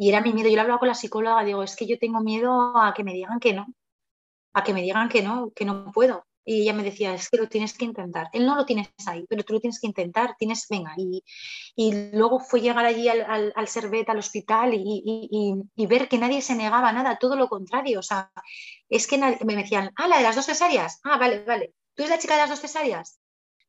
Y era mi miedo. Yo lo hablaba con la psicóloga, digo, es que yo tengo miedo a que me digan que no, a que me digan que no, que no puedo. Y ella me decía, es que lo tienes que intentar. Él no lo tienes ahí, pero tú lo tienes que intentar, tienes, venga. Y, y luego fue llegar allí al, al, al Servet, al hospital, y, y, y, ver que nadie se negaba a nada, todo lo contrario. O sea, es que nadie, me decían, ah, la de las dos cesáreas. Ah, vale, vale. ¿Tú eres la chica de las dos cesáreas?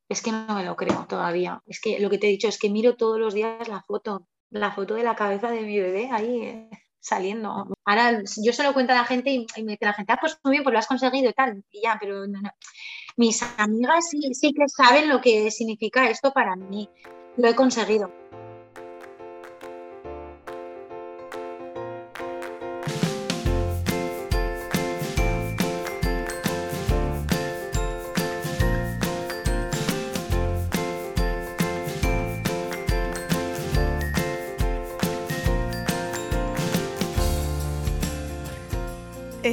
Es que no me lo creo todavía. Es que lo que te he dicho es que miro todos los días la foto, la foto de la cabeza de mi bebé ahí. Eh saliendo. Ahora yo se lo cuento a la gente y, me dice la gente, ah, pues muy bien, pues lo has conseguido y tal, y ya, pero no, no. mis amigas sí, sí que saben lo que significa esto para mí. Lo he conseguido.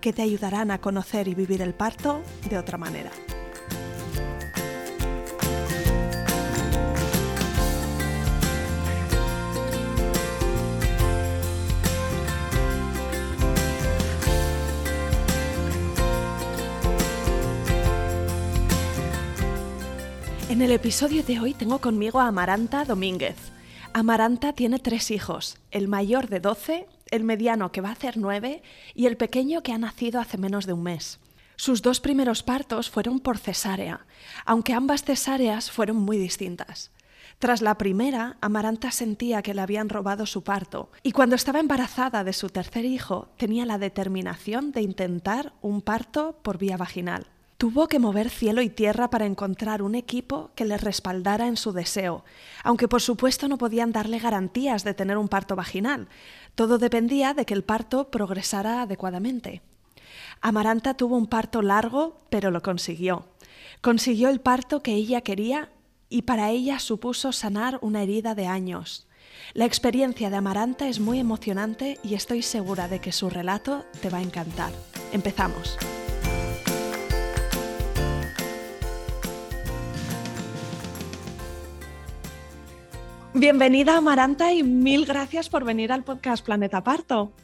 que te ayudarán a conocer y vivir el parto de otra manera. En el episodio de hoy tengo conmigo a Amaranta Domínguez. Amaranta tiene tres hijos, el mayor de 12, el mediano que va a hacer nueve y el pequeño que ha nacido hace menos de un mes. Sus dos primeros partos fueron por cesárea, aunque ambas cesáreas fueron muy distintas. Tras la primera, Amaranta sentía que le habían robado su parto y cuando estaba embarazada de su tercer hijo tenía la determinación de intentar un parto por vía vaginal. Tuvo que mover cielo y tierra para encontrar un equipo que le respaldara en su deseo, aunque por supuesto no podían darle garantías de tener un parto vaginal. Todo dependía de que el parto progresara adecuadamente. Amaranta tuvo un parto largo, pero lo consiguió. Consiguió el parto que ella quería y para ella supuso sanar una herida de años. La experiencia de Amaranta es muy emocionante y estoy segura de que su relato te va a encantar. Empezamos. Bienvenida Amaranta y mil gracias por venir al podcast Planeta Parto.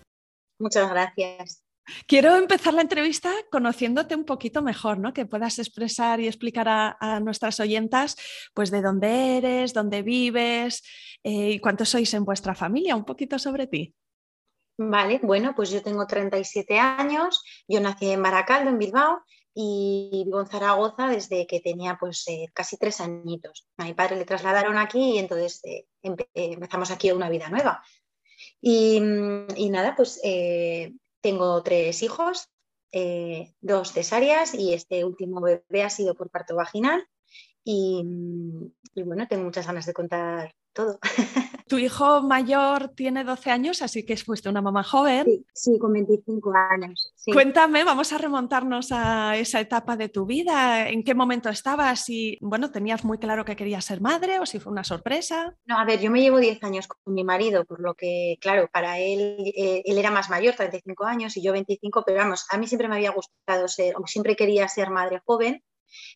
Muchas gracias. Quiero empezar la entrevista conociéndote un poquito mejor, ¿no? Que puedas expresar y explicar a, a nuestras oyentas, pues de dónde eres, dónde vives eh, y cuántos sois en vuestra familia, un poquito sobre ti. Vale, bueno, pues yo tengo 37 años, yo nací en Baracaldo, en Bilbao, y vivo en Zaragoza desde que tenía pues eh, casi tres añitos. A mi padre le trasladaron aquí y entonces eh, empe empezamos aquí una vida nueva. Y, y nada, pues eh, tengo tres hijos, eh, dos cesáreas y este último bebé ha sido por parto vaginal. Y, y bueno, tengo muchas ganas de contar todo. Tu hijo mayor tiene 12 años, así que fuiste una mamá joven. Sí, sí con 25 años. Sí. Cuéntame, vamos a remontarnos a esa etapa de tu vida. ¿En qué momento estabas? Y bueno, ¿tenías muy claro que querías ser madre o si fue una sorpresa? No, a ver, yo me llevo 10 años con mi marido, por lo que, claro, para él, eh, él era más mayor, 35 años, y yo 25, pero vamos, a mí siempre me había gustado ser, o siempre quería ser madre joven.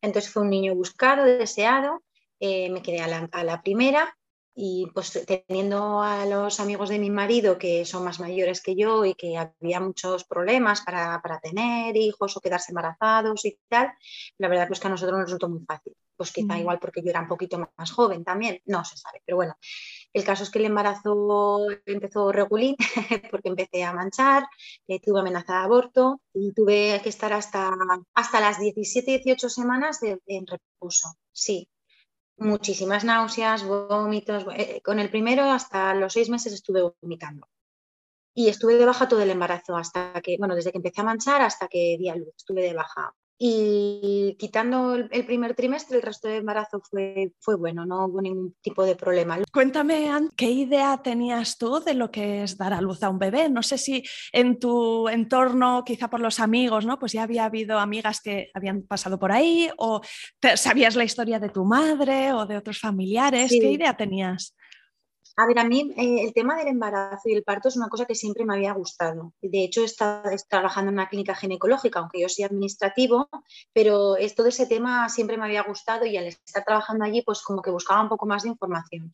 Entonces fue un niño buscado, deseado. Eh, me quedé a la, a la primera y pues teniendo a los amigos de mi marido que son más mayores que yo y que había muchos problemas para, para tener hijos o quedarse embarazados y tal, la verdad pues que a nosotros nos resultó muy fácil. Pues quizá mm. igual porque yo era un poquito más joven también, no se sabe, pero bueno. El caso es que el embarazo empezó regulín porque empecé a manchar, eh, tuve amenaza de aborto y tuve que estar hasta, hasta las 17-18 semanas de, en reposo. Sí, muchísimas náuseas, vómitos. Eh, con el primero hasta los seis meses estuve vomitando. Y estuve de baja todo el embarazo hasta que, bueno, desde que empecé a manchar hasta que di a luz, estuve de baja. Y quitando el, primer trimestre, el resto de embarazo fue, fue bueno, no hubo ningún tipo de problema. Cuéntame, ¿qué idea tenías tú de lo que es dar a luz a un bebé? No sé si en tu entorno, quizá por los amigos, ¿no? Pues ya había habido amigas que habían pasado por ahí o sabías la historia de tu madre o de otros familiares. ¿Qué idea tenías? A ver, a mí eh, el tema del embarazo y el parto es una cosa que siempre me había gustado. De hecho, he estado, trabajando en una clínica ginecológica, aunque yo soy administrativo, pero es, todo ese tema siempre me había gustado y al estar trabajando allí, pues como que buscaba un poco más de información.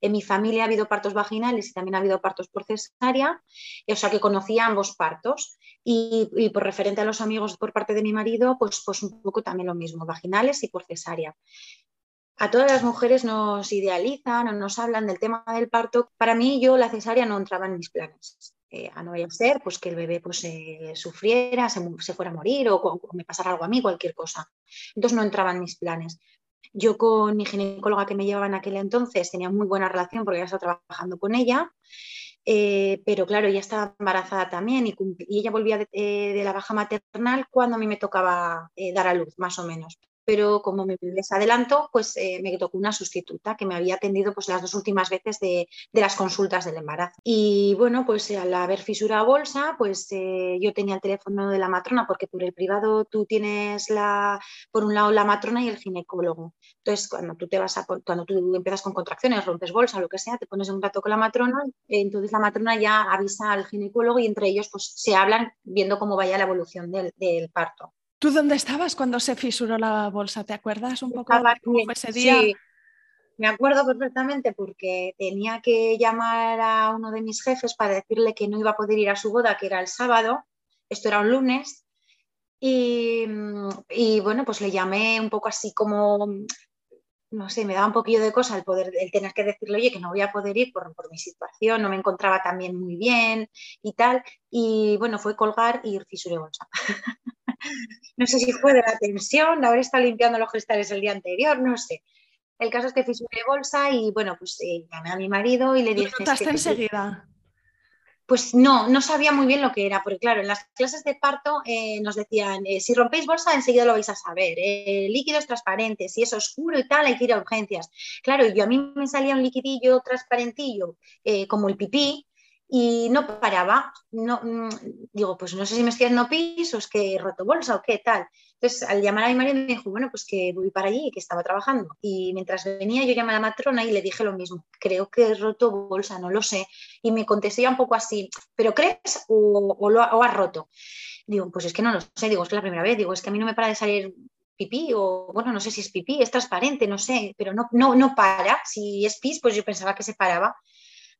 En mi familia ha habido partos vaginales y también ha habido partos por cesárea, o sea que conocía ambos partos. Y, y, por referente a los amigos por parte de mi marido, pues, pues un poco también lo mismo, vaginales y por cesárea a todas las mujeres nos idealizan o nos hablan del tema del parto. Para mí, yo la cesárea no entraba en mis planes. Eh, a no ser pues, que el bebé pues, sufriera, se, fuera a morir o, me pasara algo a mí, cualquier cosa. Entonces no entraba en mis planes. Yo con mi ginecóloga que me llevaba en aquel entonces tenía muy buena relación porque ya estaba trabajando con ella, eh, pero claro, ella estaba embarazada también y, ella volvía de, de, la baja maternal cuando a mí me tocaba eh, dar a luz, más o menos pero como me les adelanto, pues eh, me tocó una sustituta que me había atendido pues, las dos últimas veces de, las consultas del embarazo. Y bueno, pues al haber fisura bolsa, pues eh, yo tenía el teléfono de la matrona, porque por el privado tú tienes la, por un lado la matrona y el ginecólogo. Entonces, cuando tú te vas a, cuando tú empiezas con contracciones, rompes bolsa lo que sea, te pones en contacto con la matrona, entonces la matrona ya avisa al ginecólogo y entre ellos pues se hablan viendo cómo vaya la evolución del parto. ¿Tú dónde estabas cuando se fisuró la bolsa? ¿Te acuerdas un poco de cómo fue ese día? Sí, me acuerdo perfectamente porque tenía que llamar a uno de mis jefes para decirle que no iba a poder ir a su boda, que era el sábado. Esto era un lunes. Y, bueno, pues le llamé un poco así como, no sé, me daba un poquillo de cosa el, poder, el tener que decirle, oye, que no voy a poder ir por, por mi situación, no me encontraba también muy bien y tal. Y bueno, fue colgar y fisuré bolsa. no sé si fue de la tensión, de haber estado limpiando los cristales el día anterior, no sé. El caso es que fisuré bolsa y bueno, pues eh, llamé a mi marido y le dije... ¿Lo notaste enseguida? Pues no, no sabía muy bien lo que era, porque claro, en las clases de parto eh, nos decían, eh, si rompéis bolsa enseguida lo vais a saber, el líquido es transparente, si es oscuro y tal hay que ir a urgencias. Claro, yo a mí me salía un liquidillo transparentillo como el pipí y no paraba. No, mm, digo, pues no sé si me estoy haciendo pis o es que he roto bolsa o qué tal. Entonces, al llamar a mi marido me dijo, bueno, pues que voy para allí que estaba trabajando. Y mientras venía, yo llamé a la matrona y le dije lo mismo. Creo que he roto bolsa, no lo sé. Y me contestó ya un poco así, ¿pero crees o, lo has roto? Digo, pues es que no lo sé. Digo, es que la primera vez. Digo, es que a mí no me para de salir pipí o, bueno, no sé si es pipí, es transparente, no sé, pero no, no, no para. Si es pis, pues yo pensaba que se paraba.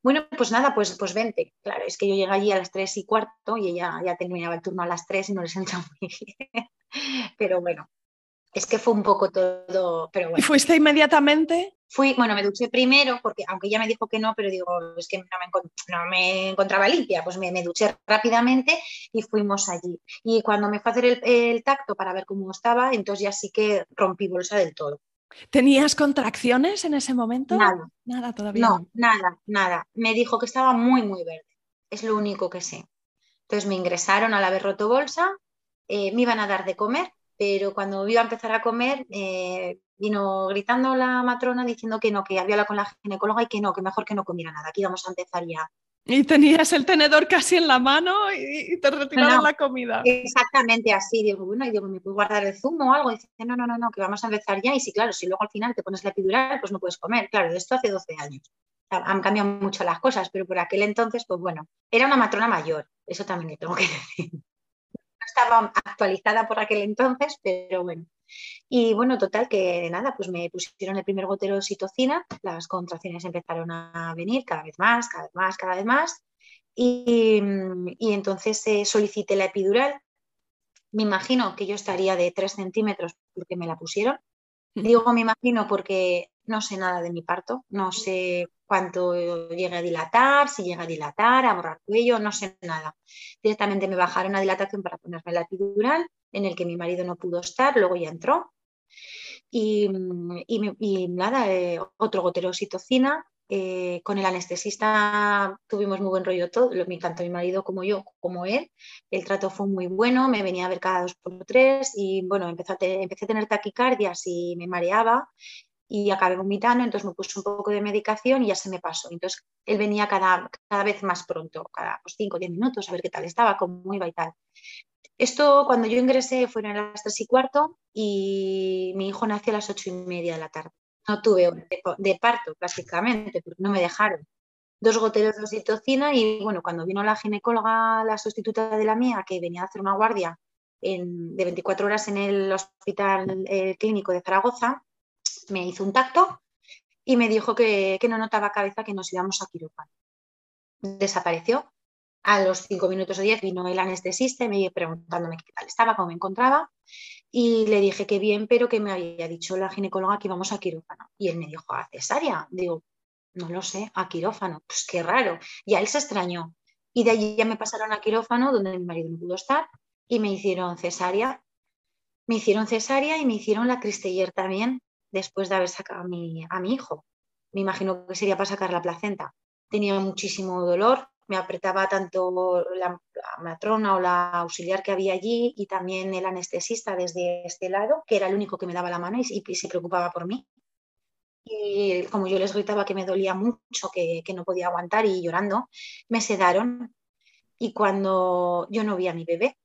Bueno, pues nada, pues, pues vente. Claro, es que yo llegué allí a las tres y cuarto y ella ya terminaba el turno a las tres y no les entró muy bien. Pero bueno, es que fue un poco todo. Pero bueno. ¿Y fuiste inmediatamente? Fui, bueno, me duché primero, porque aunque ella me dijo que no, pero digo, es que no me, encontraba limpia, pues me, duché rápidamente y fuimos allí. Y cuando me fue a hacer el, el, tacto para ver cómo estaba, entonces ya sí que rompí bolsa del todo. ¿Tenías contracciones en ese momento? Nada. Nada todavía. No, nada, nada. Me dijo que estaba muy, muy verde. Es lo único que sé. Entonces me ingresaron al haber roto bolsa, eh, me iban a dar de comer, pero cuando iba a empezar a comer, eh, vino gritando la matrona diciendo que no, que había hablado con la ginecóloga y que no, que mejor que no comiera nada, que íbamos a empezar ya y tenías el tenedor casi en la mano y, te retiraron la comida. Exactamente así. Digo, bueno, y digo, ¿me puedo guardar el zumo o algo? Y dice, no, no, no, no, que vamos a empezar ya. Y sí, claro, si luego al final te pones la epidural, pues no puedes comer. Claro, de esto hace 12 años. Han cambiado mucho las cosas, pero por aquel entonces, pues bueno, era una matrona mayor. Eso también le tengo que decir. No estaba actualizada por aquel entonces, pero bueno. Y bueno, total, que nada, pues me pusieron el primer gotero de oxitocina, las contracciones empezaron a venir cada vez más, cada vez más, cada vez más. Y, entonces eh, solicité la epidural. Me imagino que yo estaría de 3 centímetros porque me la pusieron. Digo me imagino porque no sé nada de mi parto, no sé cuánto llegue a dilatar, si llega a dilatar, a borrar cuello, no sé nada. Directamente me bajaron a dilatación para ponerme la epidural, en el que mi marido no pudo estar, luego ya entró. Y, nada, eh, otro gotero de oxitocina, eh, con el anestesista tuvimos muy buen rollo todo, tanto mi marido como yo, como él. El trato fue muy bueno, me venía a ver cada dos por tres y bueno, empecé a, tener taquicardias y me mareaba y acabé vomitando, entonces me puse un poco de medicación y ya se me pasó. Entonces él venía cada, cada vez más pronto, cada 5 o 10 minutos, a ver qué tal estaba, cómo iba y tal. Esto cuando yo ingresé fueron las 3 y cuarto y mi hijo nació a las 8 y media de la tarde. No tuve de, parto prácticamente, porque no me dejaron. Dos goteros de oxitocina y bueno, cuando vino la ginecóloga, la sustituta de la mía, que venía a hacer una guardia de 24 horas en el hospital eh, clínico de Zaragoza, me hizo un tacto y me dijo que, no notaba cabeza, que nos íbamos a quirófano. Desapareció. A los cinco minutos o diez vino el anestesista y me preguntándome qué tal estaba, cómo me encontraba. Y le dije que bien, pero que me había dicho la ginecóloga que íbamos a quirófano. Y él me dijo, ¿a cesárea? Digo, no lo sé, a quirófano. Pues qué raro. Y a él se extrañó. Y de allí ya me pasaron a quirófano, donde mi marido no pudo estar, y me hicieron cesárea. Me hicieron cesárea y me hicieron la Cristeller también, después de haber sacado a mi, a mi hijo. Me imagino que sería para sacar la placenta. Tenía muchísimo dolor, me apretaba tanto la, matrona o la auxiliar que había allí y también el anestesista desde este lado, que era el único que me daba la mano y, se preocupaba por mí. Y como yo les gritaba que me dolía mucho, que, que no podía aguantar y llorando, me sedaron. Y cuando yo no vi a mi bebé,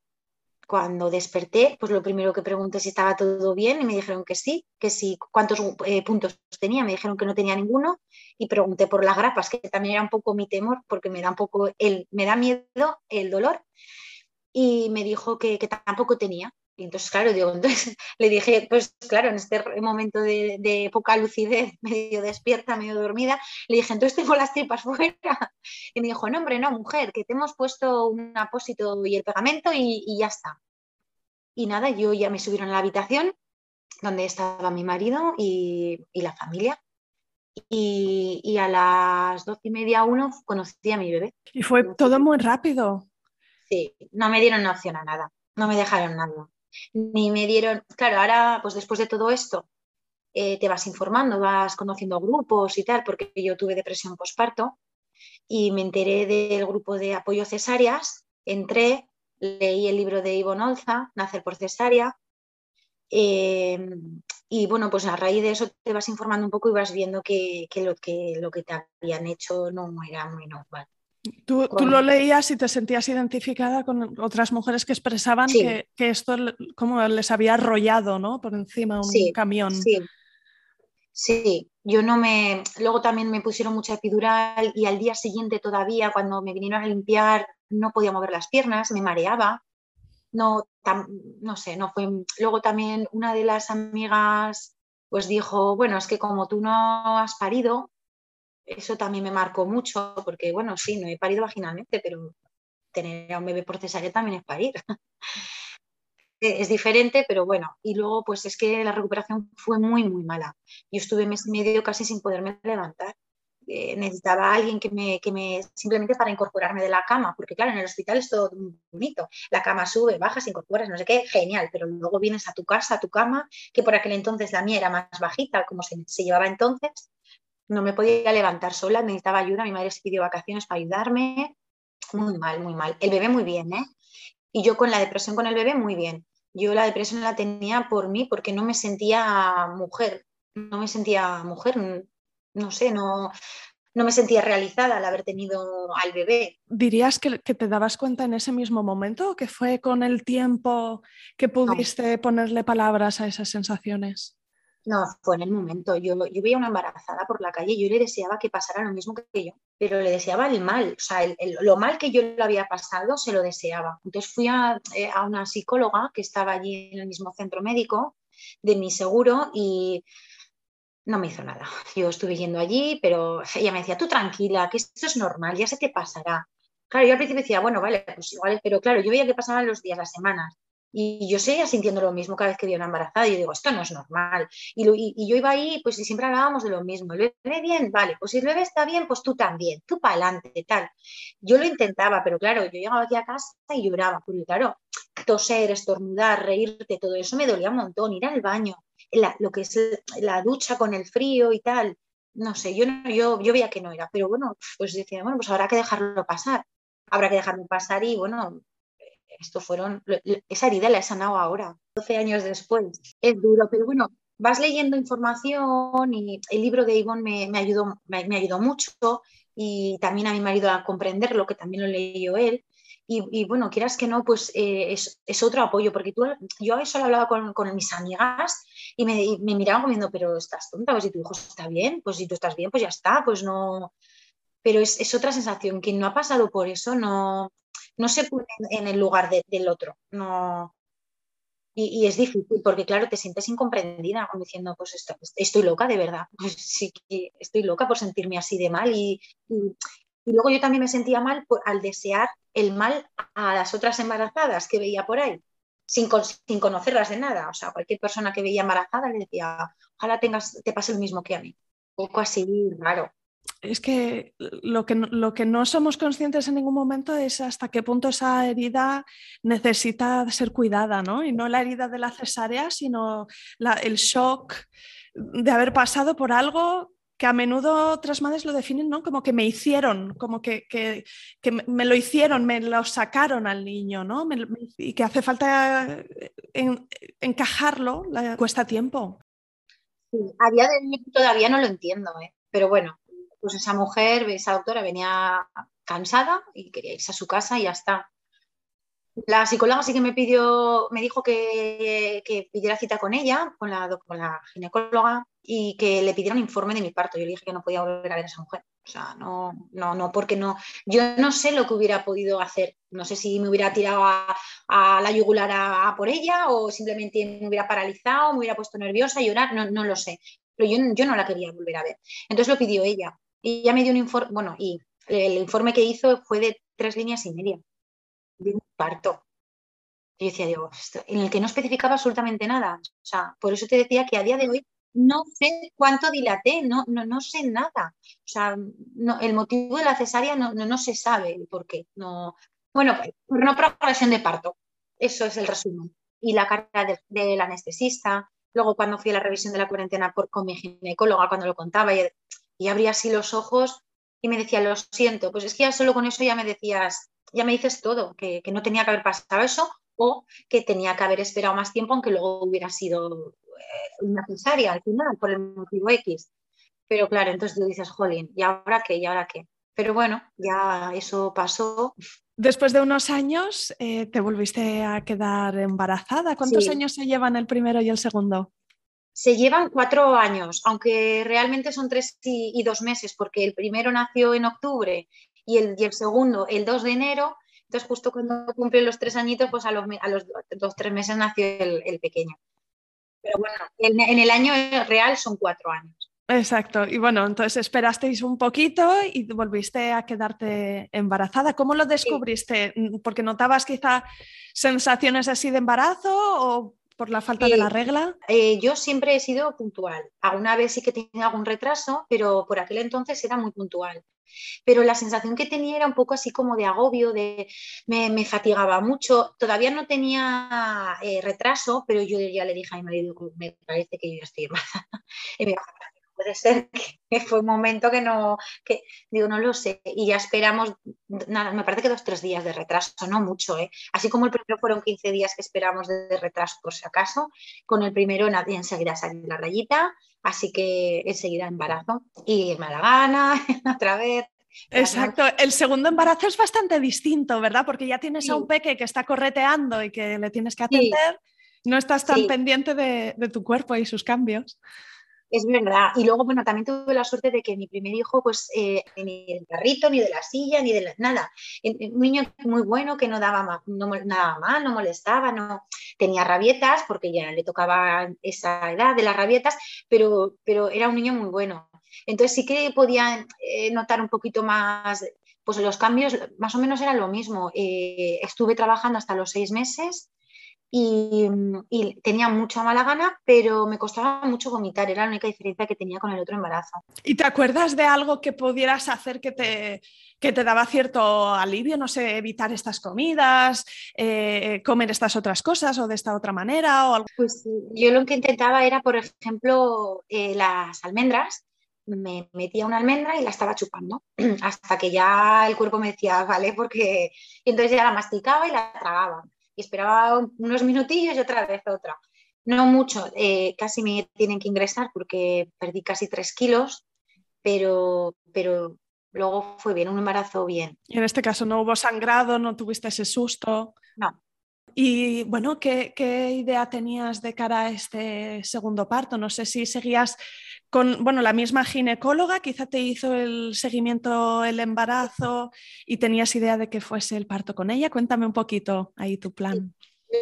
cuando desperté, pues lo primero que pregunté si estaba todo bien y me dijeron que sí, que sí, cuántos eh, puntos tenía, me dijeron que no tenía ninguno y pregunté por las grapas, que también era un poco mi temor porque me da un poco el, me da miedo el dolor y me dijo que, tampoco tenía. Y entonces, claro, digo, entonces le dije, pues claro, en este momento de, poca lucidez, medio despierta, medio dormida, le dije, entonces tengo las tripas fuera. Y me dijo, no, hombre, no, mujer, que te hemos puesto un apósito y el pegamento y, ya está. Y nada, yo ya me subieron a la habitación donde estaba mi marido y, la familia. Y, a las doce y media, uno, conocí a mi bebé. Y fue todo muy rápido. Sí, no me dieron opción a nada, no me dejaron nada ni me dieron, claro, ahora pues después de todo esto eh, te vas informando, vas conociendo grupos y tal, porque yo tuve depresión posparto y me enteré del grupo de apoyo cesáreas, entré, leí el libro de Ivonne Olza, Nacer por cesárea, eh, y bueno, pues a raíz de eso te vas informando un poco y vas viendo que, lo, que lo que te habían hecho no era muy normal. Tú, lo leías y te sentías identificada con otras mujeres que expresaban que, esto como les había arrollado ¿no? por encima un camión. Sí. sí, yo no me... Luego también me pusieron mucha epidural y al día siguiente todavía, cuando me vinieron a limpiar, no podía mover las piernas, me mareaba. No, no sé, no fue... Luego también una de las amigas pues dijo, bueno, es que como tú no has parido, eso también me marcó mucho, porque bueno, sí, no he parido vaginalmente, pero tener a un bebé por cesárea también es parir. es diferente, pero bueno. Y luego, pues es que la recuperación fue muy, muy mala. Yo estuve mes medio casi sin poderme levantar. Eh, necesitaba alguien que me, que me, simplemente para incorporarme de la cama, porque claro, en el hospital es todo bonito. La cama sube, bajas, incorporas, no sé qué, genial, pero luego vienes a tu casa, a tu cama, que por aquel entonces la mía era más bajita, como se llevaba entonces, no me podía levantar sola, necesitaba ayuda, mi madre se pidió vacaciones para ayudarme, muy mal, muy mal. El bebé muy bien, ¿eh? Y yo con la depresión con el bebé muy bien. Yo la depresión la tenía por mí porque no me sentía mujer, no me sentía mujer, no sé, no, no me sentía realizada al haber tenido al bebé. ¿Dirías que, te dabas cuenta en ese mismo momento que fue con el tiempo que pudiste ponerle palabras a esas sensaciones? No, fue en el momento. Yo, yo veía una embarazada por la calle y yo le deseaba que pasara lo mismo que yo, pero le deseaba el mal. O sea, lo mal que yo le había pasado se lo deseaba. Entonces fui a, eh, a, una psicóloga que estaba allí en el mismo centro médico de mi seguro y no me hizo nada. Yo estuve yendo allí, pero ella me decía, tú tranquila, que esto es normal, ya se te pasará. Claro, yo al principio decía, bueno, vale, pues igual, pero claro, yo veía que pasaban los días, las semanas. Y yo seguía sintiendo lo mismo cada vez que veía una embarazada. Y yo digo, esto no es normal. Y, y, yo iba ahí, pues y siempre hablábamos de lo mismo. ¿El bebé bien? Vale, pues si el bebé está bien, pues tú también, tú para adelante, tal. Yo lo intentaba, pero claro, yo llegaba aquí a casa y lloraba. Porque claro, toser, estornudar, reírte, todo eso me dolía un montón. Ir al baño, lo que es la ducha con el frío y tal. no sé, yo, yo, yo veía que no era, pero bueno, pues decía, bueno, pues habrá que dejarlo pasar, habrá que dejarlo pasar y bueno, esto fueron, esa herida la he sanado ahora, 12 años después. Es duro, pero bueno, vas leyendo información y el libro de Ivonne me, ayudó, me, ayudó mucho y también a mi marido a comprender lo que también lo leyó él. Y, bueno, quieras que no, pues eh, es, otro apoyo, porque tú, yo eso lo hablaba con, con mis amigas y me, me miraban comiendo, pero estás tonta, pues si tu hijo está bien, pues si tú estás bien, pues ya está, pues no. Pero es, es otra sensación, quien no ha pasado por eso no, no se pone en el lugar del otro, no. Y, es difícil porque, claro, te sientes incomprendida, diciendo, pues estoy loca de verdad, pues sí, estoy loca por sentirme así de mal. Y, y luego yo también me sentía mal al desear el mal a las otras embarazadas que veía por ahí, sin, sin, conocerlas de nada. O sea, cualquier persona que veía embarazada le decía, ojalá tengas, te pase lo mismo que a mí. Un poco así, raro. Es que lo, que lo que no somos conscientes en ningún momento es hasta qué punto esa herida necesita ser cuidada, ¿no? Y no la herida de la cesárea, sino el shock de haber pasado por algo que a menudo otras madres lo definen ¿no? como que me hicieron, como que, que, me lo hicieron, me lo sacaron al niño, ¿no? y que hace falta encajarlo, cuesta tiempo. Sí, a día de hoy todavía no lo entiendo, ¿eh? pero bueno, pues esa mujer, esa doctora venía cansada y quería irse a su casa y ya está. La psicóloga sí que me pidió, me dijo que, pidiera cita con ella, con la, con la ginecóloga, y que le pidiera un informe de mi parto. Yo le dije que no podía volver a ver a esa mujer. O sea, no, no, no, porque no. Yo no sé lo que hubiera podido hacer. No sé si me hubiera tirado a, la yugular a, por ella o simplemente me hubiera paralizado, me hubiera puesto nerviosa, llorar, no, no lo sé. Pero yo, yo no la quería volver a ver. Entonces lo pidió ella. Y ella me dio un informe, bueno, y el informe que hizo fue de tres líneas y media de un parto. Yo decía, digo, en el que no especificaba absolutamente nada. O sea, por eso te decía que a día de hoy no sé cuánto dilaté, no, no, no sé nada. O sea, no, el motivo de la cesárea no, no, se sabe el por qué. No, bueno, por no progresión de parto. Eso es el resumen. Y la carta del anestesista. Luego, cuando fui a la revisión de la cuarentena por, con mi ginecóloga, cuando lo contaba, y, y abría así los ojos y me decía, lo siento. Pues es que ya solo con eso ya me decías, ya me dices todo, que, no tenía que haber pasado eso o que tenía que haber esperado más tiempo, aunque luego hubiera sido eh, necesaria al final, por el motivo X. Pero claro, entonces tú dices, jolín, ¿y ahora qué? ¿Y ahora qué? Pero bueno, ya eso pasó. Después de unos años, eh, te volviste a quedar embarazada. ¿Cuántos años se llevan el primero y el segundo? Se llevan cuatro años, aunque realmente son tres y, dos meses, porque el primero nació en octubre y el, y el segundo el 2 de enero. Entonces, justo cuando cumple los tres añitos, pues a los, a los dos, tres meses nació el, pequeño. Pero bueno, en, el año real son cuatro años. Exacto. Y bueno, entonces esperasteis un poquito y volviste a quedarte embarazada. ¿Cómo lo descubriste? ¿Porque notabas quizá sensaciones así de embarazo o por la falta de la regla? Eh, yo siempre he sido puntual. Alguna vez sí que tenía algún retraso, pero por aquel entonces era muy puntual. Pero la sensación que tenía era un poco así como de agobio, de me, fatigaba mucho. Todavía no tenía eh, retraso, pero yo ya le dije a mi marido, me parece que yo ya estoy embarazada. puede ser que fue un momento que no, que digo, no lo sé, y ya esperamos, nada, me parece que dos, tres días de retraso, no mucho, ¿eh? Así como el primero fueron 15 días que esperamos de, retraso por si acaso, con el primero enseguida salió la rayita, así que enseguida embarazo, y me da la gana, otra vez, Exacto, el segundo embarazo es bastante distinto, ¿verdad? Porque ya tienes a un peque que está correteando y que le tienes que atender, no estás tan pendiente de, de, tu cuerpo y sus cambios. Es verdad. Y luego, bueno, también tuve la suerte de que mi primer hijo, pues, eh, ni del carrito, ni de la silla, ni de nada. Un niño muy bueno que no daba no, nada mal, no molestaba, no tenía rabietas, porque ya le tocaba esa edad de las rabietas, pero, pero era un niño muy bueno. Entonces sí que podía eh, notar un poquito más, pues los cambios más o menos era lo mismo. Eh, estuve trabajando hasta los seis meses y, tenía mucha mala gana, pero me costaba mucho vomitar, era la única diferencia que tenía con el otro embarazo. ¿Y te acuerdas de algo que pudieras hacer que te, que te daba cierto alivio? No sé, evitar estas comidas, eh, comer estas otras cosas o de esta otra manera. O algo? Pues yo lo que intentaba era, por ejemplo, eh, las almendras me metía una almendra y la estaba chupando, hasta que ya el cuerpo me decía, vale, porque y entonces ya la masticaba y la tragaba. Y esperaba unos minutillos y otra vez otra. No mucho, eh, casi me tienen que ingresar porque perdí casi tres kilos, pero, pero luego fue bien, un embarazo bien. Y en este caso no hubo sangrado, no tuviste ese susto. No. Y bueno, ¿qué, ¿qué, idea tenías de cara a este segundo parto? No sé si seguías con, bueno, la misma ginecóloga, quizá te hizo el seguimiento, el embarazo y tenías idea de que fuese el parto con ella. Cuéntame un poquito ahí tu plan.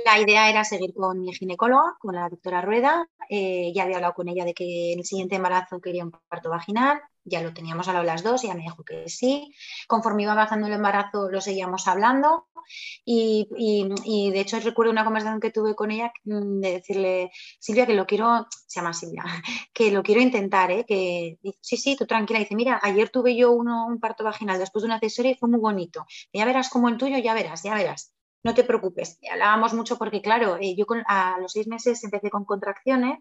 La idea era seguir con mi ginecóloga, con la doctora Rueda. Eh, ya había hablado con ella de que en el siguiente embarazo quería un parto vaginal. Ya lo teníamos hablado las dos, y ella me dijo que sí. Conforme iba avanzando el embarazo, lo seguíamos hablando. Y, de hecho, recuerdo una conversación que tuve con ella mm, de decirle, Silvia, que lo quiero, se llama Silvia, que lo quiero intentar, ¿eh? que sí, sí, tú tranquila. Dice, mira, ayer tuve yo uno, un parto vaginal después de una cesárea y fue muy bonito. Ya verás como el tuyo, ya verás, ya verás no te preocupes. Hablábamos mucho porque, claro, eh, yo a los seis meses empecé con contracciones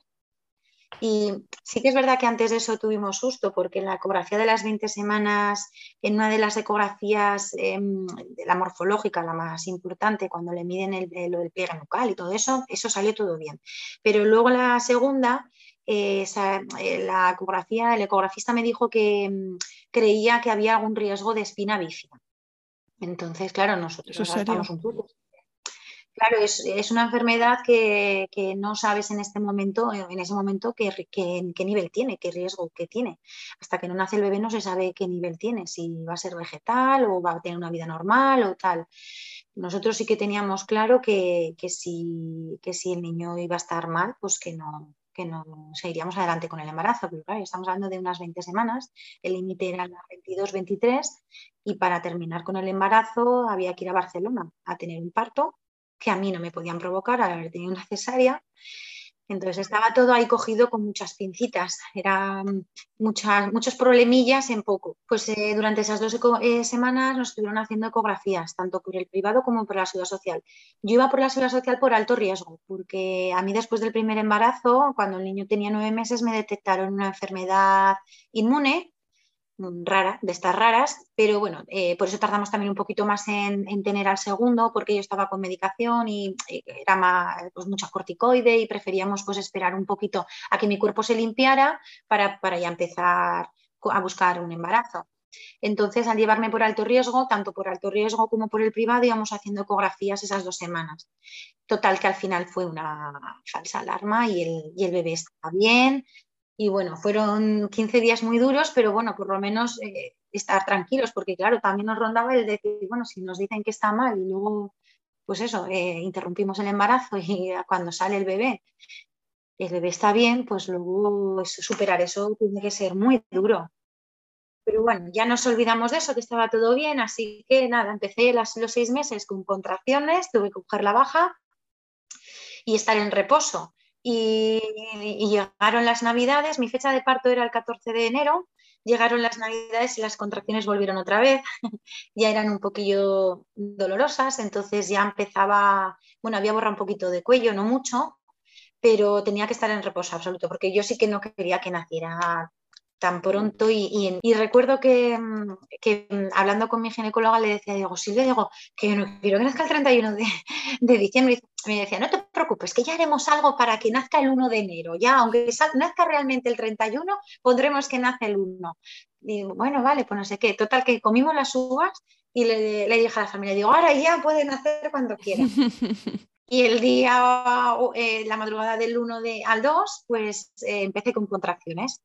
y sí que es verdad que antes de eso tuvimos susto porque en la ecografía de las 20 semanas, en una de las ecografías em, de la morfológica, la más importante, cuando le miden el, lo del pliegue nucal y todo eso, eso salió todo bien. Pero luego la segunda, eh, eh, la ecografía, el ecografista me dijo que em, creía que había algún riesgo de espina bífida. Entonces, claro, nosotros estamos un poco. Claro, es, una enfermedad que, no sabes en este momento, en ese momento, qué, qué, nivel tiene, qué riesgo que tiene. Hasta que no nace el bebé no se sabe qué nivel tiene, si va a ser vegetal o va a tener una vida normal o tal. Nosotros sí que teníamos claro que, si, que si el niño iba a estar mal, pues que no, que no seguiríamos adelante con el embarazo, pero claro, estamos hablando de unas 20 semanas, el límite era las 22, 23 y para terminar con el embarazo había que ir a Barcelona a tener un parto que a mí no me podían provocar al haber tenido una cesárea entonces estaba todo ahí cogido con muchas pincitas, eran muchas, muchos problemillas en poco. Pues eh, durante esas dos eh, semanas nos estuvieron haciendo ecografías, tanto por el privado como por la seguridad social. Yo iba por la seguridad social por alto riesgo, porque a mí después del primer embarazo, cuando el niño tenía nueve meses, me detectaron una enfermedad inmune rara, de estas raras, pero bueno, eh, por eso tardamos también un poquito más en, tener al segundo, porque yo estaba con medicación y era más, pues, mucha corticoide y preferíamos pues esperar un poquito a que mi cuerpo se limpiara para, para ya empezar a buscar un embarazo. Entonces, al llevarme por alto riesgo, tanto por alto riesgo como por el privado, íbamos haciendo ecografías esas dos semanas. Total, que al final fue una falsa alarma y el, y el bebé estaba bien, y bueno, fueron 15 días muy duros, pero bueno, por lo menos eh, estar tranquilos, porque claro, también nos rondaba el decir, bueno, si nos dicen que está mal y luego, pues eso, eh, interrumpimos el embarazo y cuando sale el bebé, el bebé está bien, pues luego superar eso tiene que ser muy duro. Pero bueno, ya nos olvidamos de eso, que estaba todo bien, así que nada, empecé las, los seis meses con contracciones, tuve que coger la baja y estar en reposo. Y, llegaron las navidades, mi fecha de parto era el 14 de enero, llegaron las navidades y las contracciones volvieron otra vez, ya eran un poquillo dolorosas, entonces ya empezaba, bueno, había borrado un poquito de cuello, no mucho, pero tenía que estar en reposo absoluto, porque yo sí que no quería que naciera tan pronto y, recuerdo que, mm, mm, hablando con mi ginecóloga le decía, digo, Silvia, digo, que yo no quiero que nazca el 31 de, de diciembre. Me decía, no te preocupes, que ya haremos algo para que nazca el 1 de enero, ya, aunque nazca realmente el 31, pondremos que nace el 1. Y bueno, vale, pues no sé qué. Total, que comimos las uvas y le, le dije a la familia, digo, ahora ya puede nacer cuando quiera. Y el día, eh, la madrugada del 1 de, al 2, pues eh, empecé con contracciones.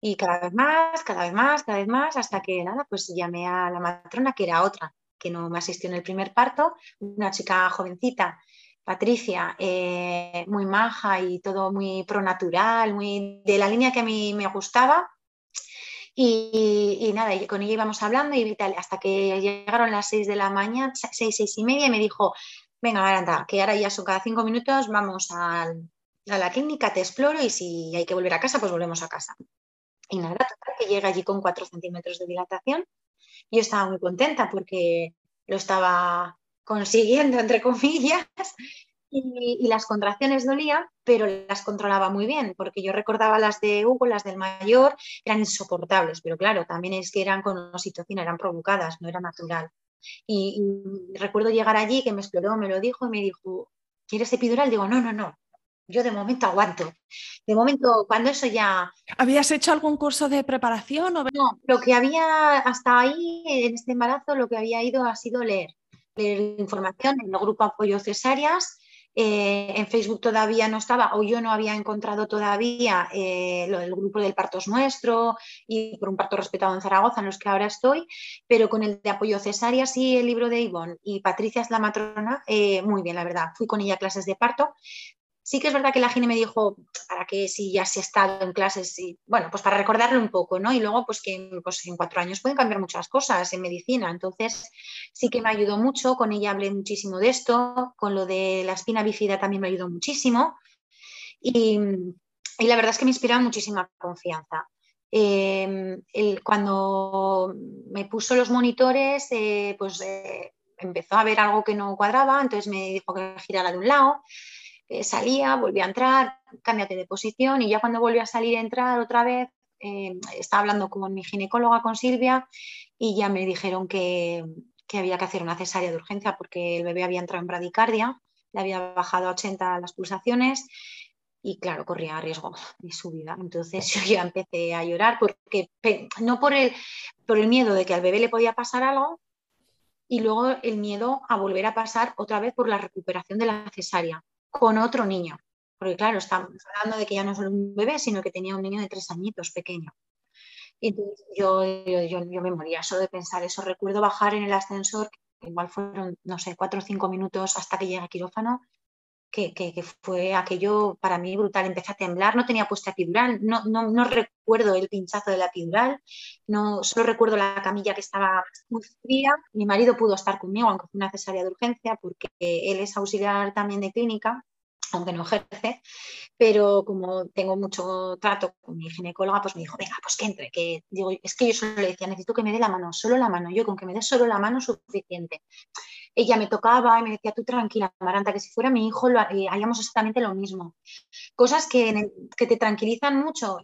Y cada vez más, cada vez más, cada vez más, hasta que nada, pues llamé a la matrona, que era otra, que no me asistió en el primer parto, una chica jovencita, Patricia, eh, muy maja y todo muy pronatural, muy de la línea que a mí me gustaba. Y, nada, y con ella íbamos hablando y hasta que llegaron las seis de la mañana, seis, seis y media, y me dijo, venga, Maranta, que ahora ya son cada cinco minutos, vamos a la clínica, te exploro y si hay que volver a casa, pues volvemos a casa. Y nada, total, que llega allí con 4 centímetros de dilatación. Yo estaba muy contenta porque lo estaba consiguiendo, entre comillas. y, las contracciones dolían, pero las controlaba muy bien, porque yo recordaba las de Hugo, las del mayor, eran insoportables, pero claro, también es que eran con oxitocina, eran provocadas, no era natural. Y, recuerdo llegar allí, que me exploró, me lo dijo y me dijo, ¿quieres epidural? Digo, no, no, no, yo de momento aguanto. De momento, cuando eso ya... ¿Habías hecho algún curso de preparación? O... No, lo que había hasta ahí, en este embarazo, lo que había ido ha sido leer, leer información en el grupo Apoyo Cesáreas eh, en Facebook todavía no estaba o yo no había encontrado todavía eh, lo del grupo del parto es nuestro y por un parto respetado en Zaragoza en los que ahora estoy, pero con el de apoyo cesárea sí el libro de Ivonne y Patricia es la matrona, eh, muy bien la verdad. Fui con ella a clases de parto, Sí que es verdad que la Gine me dijo, para que si ya se ha estado en clases, y, bueno, pues para recordarle un poco, ¿no? Y luego, pues que pues en cuatro años pueden cambiar muchas cosas en medicina. Entonces, sí que me ayudó mucho, con ella hablé muchísimo de esto, con lo de la espina bífida también me ayudó muchísimo. Y, la verdad es que me inspiraba muchísima confianza. Em, cuando me puso los monitores, eh, pues eh, empezó a ver algo que no cuadraba, entonces me dijo que girara de un lado eh, salía, volvía a entrar, cámbiate de posición y ya cuando volvió a salir a entrar otra vez, eh, estaba hablando con mi ginecóloga, con Silvia, y ya me dijeron que, había que hacer una cesárea de urgencia porque el bebé había entrado en bradicardia, le había bajado a 80 las pulsaciones y claro, corría riesgo de su vida. Entonces yo ya empecé a llorar porque no por el, por el miedo de que al bebé le podía pasar algo y luego el miedo a volver a pasar otra vez por la recuperación de la cesárea con otro niño. Porque claro, estamos hablando de que ya no es un bebé, sino que tenía un niño de tres añitos pequeño. Y entonces yo, yo, me moría solo de pensar eso. Recuerdo bajar en el ascensor, que igual fueron, no sé, cuatro o cinco minutos hasta que llegué a quirófano, que, fue aquello para mí brutal. Empecé a temblar, no tenía puesta epidural, no, no, recuerdo el pinchazo de la epidural, no, solo recuerdo la camilla que estaba fría. Mi marido pudo estar conmigo, aunque fue una cesárea de urgencia, porque él es auxiliar también de clínica aunque no ejerce, pero como tengo mucho trato con mi ginecóloga, pues me dijo, venga, pues que entre, que digo, es que yo solo le decía, necesito que me dé la mano, solo la mano, yo con que me dé solo la mano suficiente ella me tocaba y me decía, tú tranquila, Maranta, que si fuera mi hijo lo haríamos exactamente lo mismo. Cosas que, que te tranquilizan mucho,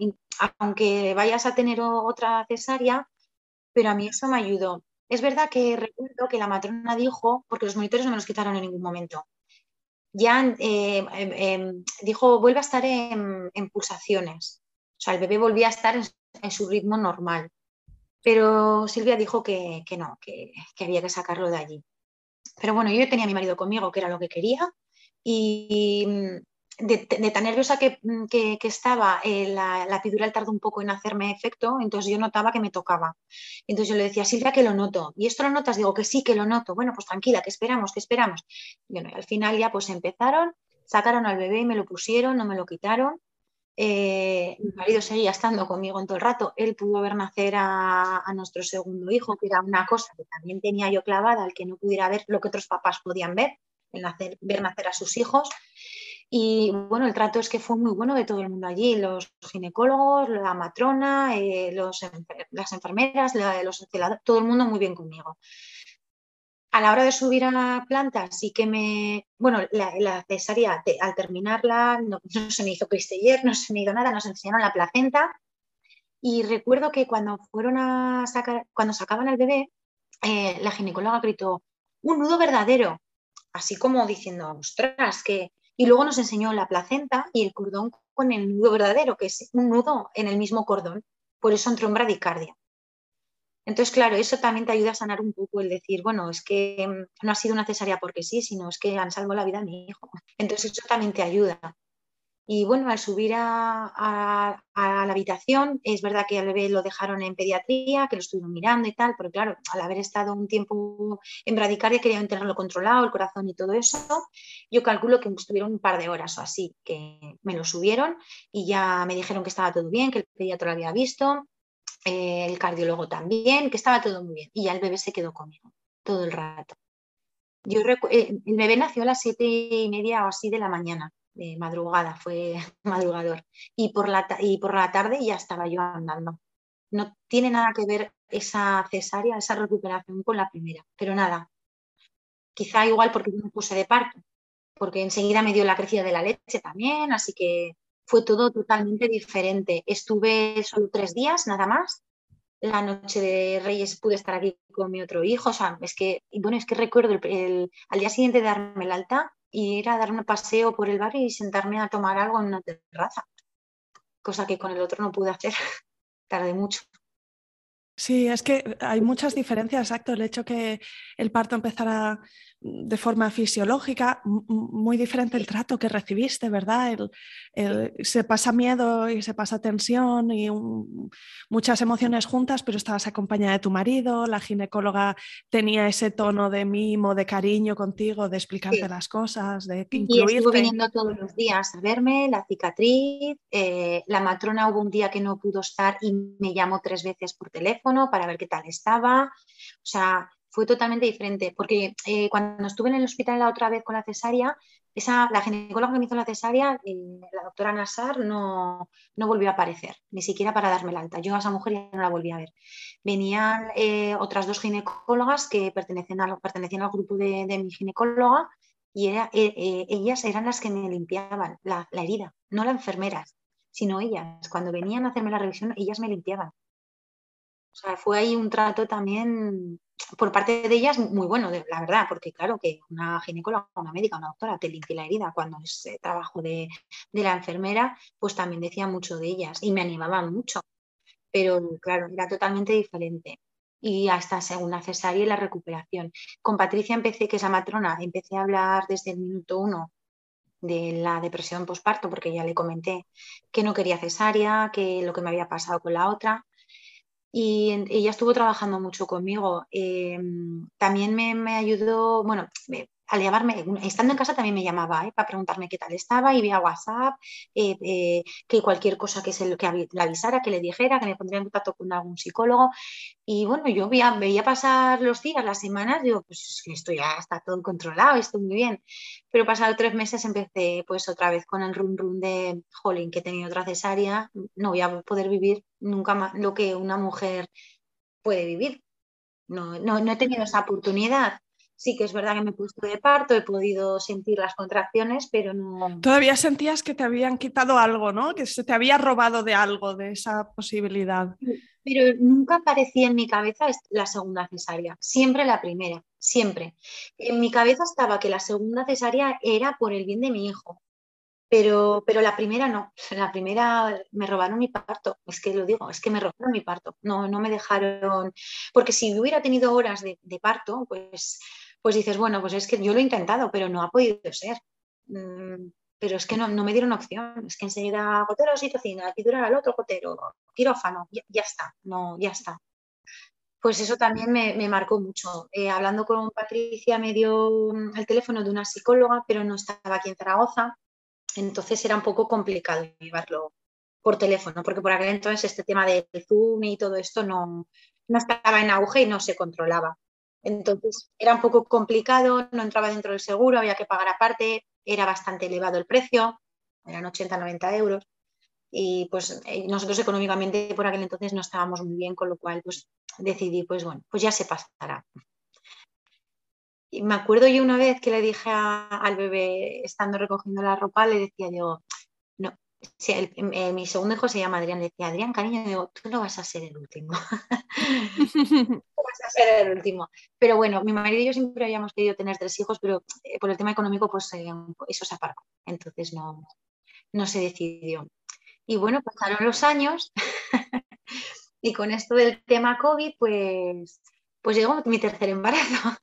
aunque vayas a tener otra cesárea, pero a mí eso me ayudó. Es verdad que recuerdo que la matrona dijo, porque los monitores no me los quitaron en ningún momento, ya eh, em, em, dijo, vuelve a estar en, pulsaciones. O sea, el bebé volvía a estar en, su ritmo normal. Pero Silvia dijo que, no, que, había que sacarlo de allí. Pero bueno, yo tenía a mi marido conmigo, que era lo que quería, y mm, de, tan nerviosa que, mm, estaba, eh, la, la, epidural tardó un poco en hacerme efecto, entonces yo notaba que me tocaba. Entonces yo le decía, Silvia, que lo noto. ¿Y esto lo notas? Digo, que sí, que lo noto. Bueno, pues tranquila, que esperamos, que esperamos. Y bueno, al final ya pues empezaron, sacaron al bebé y me lo pusieron, no me lo quitaron. Eh, mi marido seguía estando conmigo todo el rato. Él pudo ver nacer a, nuestro segundo hijo, que era una cosa que también tenía yo clavada, al que no pudiera ver lo que otros papás podían ver, el nacer, ver nacer a sus hijos. Y bueno, el trato es que fue muy bueno de todo el mundo allí, los ginecólogos, la matrona, eh, las enfermeras, los todo el mundo muy bien conmigo a la hora de subir a la planta sí que me, bueno, la, cesárea al terminarla no, se me hizo cristeller, no se me hizo nada, nos enseñaron la placenta y recuerdo que cuando fueron a sacar, cuando sacaban al bebé, eh, la ginecóloga gritó, un nudo verdadero, así como diciendo, ostras, que... Y luego nos enseñó la placenta y el cordón con el nudo verdadero, que es un nudo en el mismo cordón, por eso entró en bradicardia. Entonces, claro, eso también te ayuda a sanar un poco el decir, bueno, es que mm, no ha sido una cesárea porque sí, sino es que han salvado la vida a mi hijo. Entonces, eso también te ayuda. Y bueno, al subir a, la habitación, es verdad que al bebé lo dejaron en pediatría, que lo estuvieron mirando y tal, pero claro, al haber estado un tiempo en bradicardia, querían tenerlo controlado, el corazón y todo eso. Yo calculo que estuvieron un par de horas o así, que me lo subieron y ya me dijeron que estaba todo bien, que el pediatra lo había visto, el cardiólogo también, que estaba todo muy bien. Y ya el bebé se quedó conmigo todo el rato. Yo eh, el bebé nació a las siete y media o así de la mañana, de madrugada, fue madrugador. Y por, la, y por la tarde ya estaba yo andando. No tiene nada que ver esa cesárea, esa recuperación con la primera, pero nada. Quizá igual porque yo me puse de parto, porque enseguida me dio la crecida de la leche también, así que fue todo totalmente diferente. Estuve solo tres días, nada más. La noche de Reyes pude estar aquí con mi otro hijo, o sea, es que, bueno, es que recuerdo el, al día siguiente darme el alta, ir a dar un paseo por el barrio y sentarme a tomar algo en una terraza, cosa que con el otro no pude hacer, tardé mucho. Sí, es que hay muchas diferencias, exacto. El hecho que el parto empezara de forma fisiológica, muy diferente el trato que recibiste, ¿verdad? se pasa miedo y se pasa tensión y muchas emociones juntas, pero estabas acompañada de tu marido, la ginecóloga tenía ese tono de mimo, de cariño contigo, de explicarte las cosas, de incluirte. Y estuvo viniendo todos los días a verme, la cicatriz, eh, la matrona hubo un día que no pudo estar y me llamó tres veces por teléfono para ver qué tal estaba. O sea, fue totalmente diferente, porque eh, cuando estuve en el hospital la otra vez con la cesárea, esa, la ginecóloga que me hizo la cesárea, eh, la doctora Nassar, no, no, volvió a aparecer, ni siquiera para darme la alta. Yo a esa mujer ya no la volví a ver. Venían eh, otras dos ginecólogas que pertenecían al, pertenecían al grupo de, mi ginecóloga y ellas eran las que me limpiaban la, la herida, no las enfermeras, sino ellas. Cuando venían a hacerme la revisión, ellas me limpiaban. O sea, fue ahí un trato también por parte de ellas muy bueno, la verdad, porque claro que una ginecóloga, una médica, una doctora te limpia la herida cuando es eh, trabajo de, la enfermera, pues también decía mucho de ellas y me animaban mucho. Pero claro, era totalmente diferente. Y hasta segunda cesárea y la recuperación. Con Patricia empecé, que es la matrona, empecé a hablar desde el minuto uno de la depresión postparto, porque ya le comenté que no quería cesárea, que lo que me había pasado con la otra y ella estuvo trabajando mucho conmigo. Em, también me, ayudó, bueno, al llamarme, estando en casa también me llamaba ¿eh? para preguntarme qué tal estaba y vía WhatsApp, eh, eh, que cualquier cosa que, se, que le avisara, que le dijera, que me pondría en contacto con algún psicólogo. Y bueno, yo veía, veía pasar los días, las semanas, digo, pues esto ya está todo controlado, estoy muy bien. Pero pasado tres meses empecé pues otra vez con el rum rum de, jolín, que he tenido otra cesárea, no voy a poder vivir nunca más lo que una mujer puede vivir. No, no, no he tenido esa oportunidad sí que es verdad que me he puesto de parto, he podido sentir las contracciones, pero no. Todavía sentías que te habían quitado algo, ¿no? Que se te había robado de algo, de esa posibilidad. Pero nunca aparecía en mi cabeza la segunda cesárea, siempre la primera, siempre. En mi cabeza estaba que la segunda cesárea era por el bien de mi hijo. Pero, pero la primera no, la primera me robaron mi parto, es que lo digo, es que me robaron mi parto, no, no me dejaron, porque si hubiera tenido horas de, de parto, pues pues dices, bueno, pues es que yo lo he intentado, pero no ha podido ser. Mm, pero es que no, me dieron opción, es que enseguida gotero, citocina, epidural al otro gotero, quirófano, ya, está, no, ya está. Pues eso también me, marcó mucho. Eh, hablando con Patricia me dio mm, el teléfono de una psicóloga, pero no estaba aquí en Zaragoza, entonces era un poco complicado llevarlo por teléfono, porque por aquel entonces este tema del Zoom y todo esto no, no estaba en auge y no se controlaba. Entonces era un poco complicado, no entraba dentro del seguro, había que pagar aparte, era bastante elevado el precio, eran 80-90 euros. Y pues eh, nosotros económicamente por aquel entonces no estábamos muy bien, con lo cual pues decidí, pues bueno, pues ya se pasará. Y me acuerdo yo una vez que le dije al bebé, estando recogiendo la ropa, le decía yo, mi segundo hijo se llama Adrián, le decía, Adrián, cariño, digo, tú no vas a ser el último. vas a ser el último. Pero bueno, mi marido y yo siempre habíamos querido tener tres hijos, pero eh, por el tema económico, pues eh, eso se aparcó. Entonces no, no se decidió. Y bueno, pasaron los años y con esto del tema COVID, pues, pues llegó mi tercer embarazo.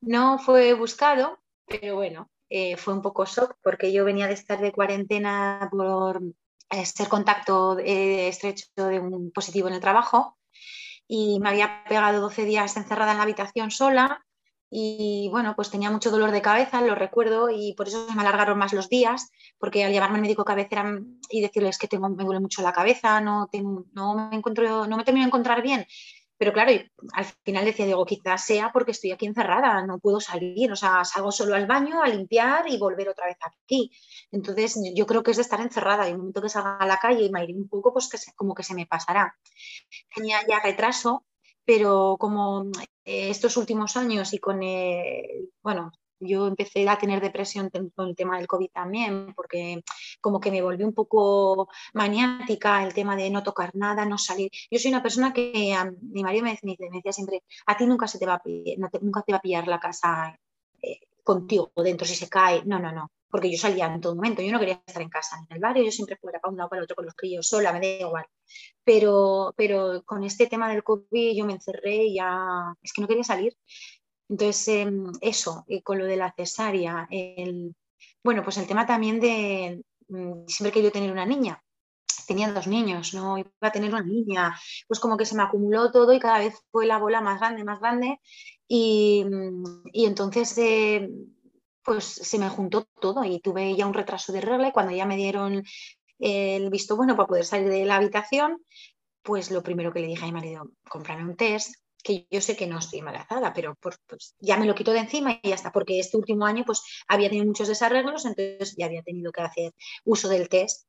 no fue buscado, pero bueno, eh, fue un poco shock porque yo venía de estar de cuarentena por eh, ser contacto eh, estrecho de un positivo en el trabajo y me había pegado 12 días encerrada en la habitación sola y bueno, pues tenía mucho dolor de cabeza, lo recuerdo, y por eso se me alargaron más los días, porque al llevarme al médico cabecera y decirles que tengo, me duele mucho la cabeza, no, tengo, no, me encuentro, no me termino de encontrar bien, pero claro, al final decía, digo, quizás sea porque estoy aquí encerrada, no puedo salir, o sea, salgo solo al baño a limpiar y volver otra vez aquí. Entonces, yo creo que es de estar encerrada y un momento que salga a la calle y me iré un poco, pues como que se me pasará. Tenía ya retraso, pero como eh, estos últimos años y con, bueno, yo empecé a tener depresión con el tema del COVID también, porque como que me volví un poco maniática el tema de no tocar nada, no salir. Yo soy una persona que mi marido me, decía siempre, a ti nunca se te va a nunca te va a pillar la casa eh, contigo dentro si se cae. No, no, no porque yo salía en todo momento, yo no quería estar en casa en el barrio, yo siempre fuera para un lado para el otro con los críos sola, me da igual. Pero, pero con este tema del COVID yo me encerré y ya, es que no quería salir. Entonces, em, eso, y con lo de la cesárea, el, bueno, pues el tema también de, mm, siempre he querido tener una niña, tenía dos niños, no iba a tener una niña, pues como que se me acumuló todo y cada vez fue la bola más grande, más grande, y, mm, entonces... Eh, pues se me juntó todo y tuve ya un retraso de regla y cuando ya me dieron el visto bueno para poder salir de la habitación, pues lo primero que le dije a mi marido, comprarme un test, que yo sé que no estoy embarazada, pero pues ya me lo quito de encima y ya está, porque este último año pues había tenido muchos desarreglos, entonces ya había tenido que hacer uso del test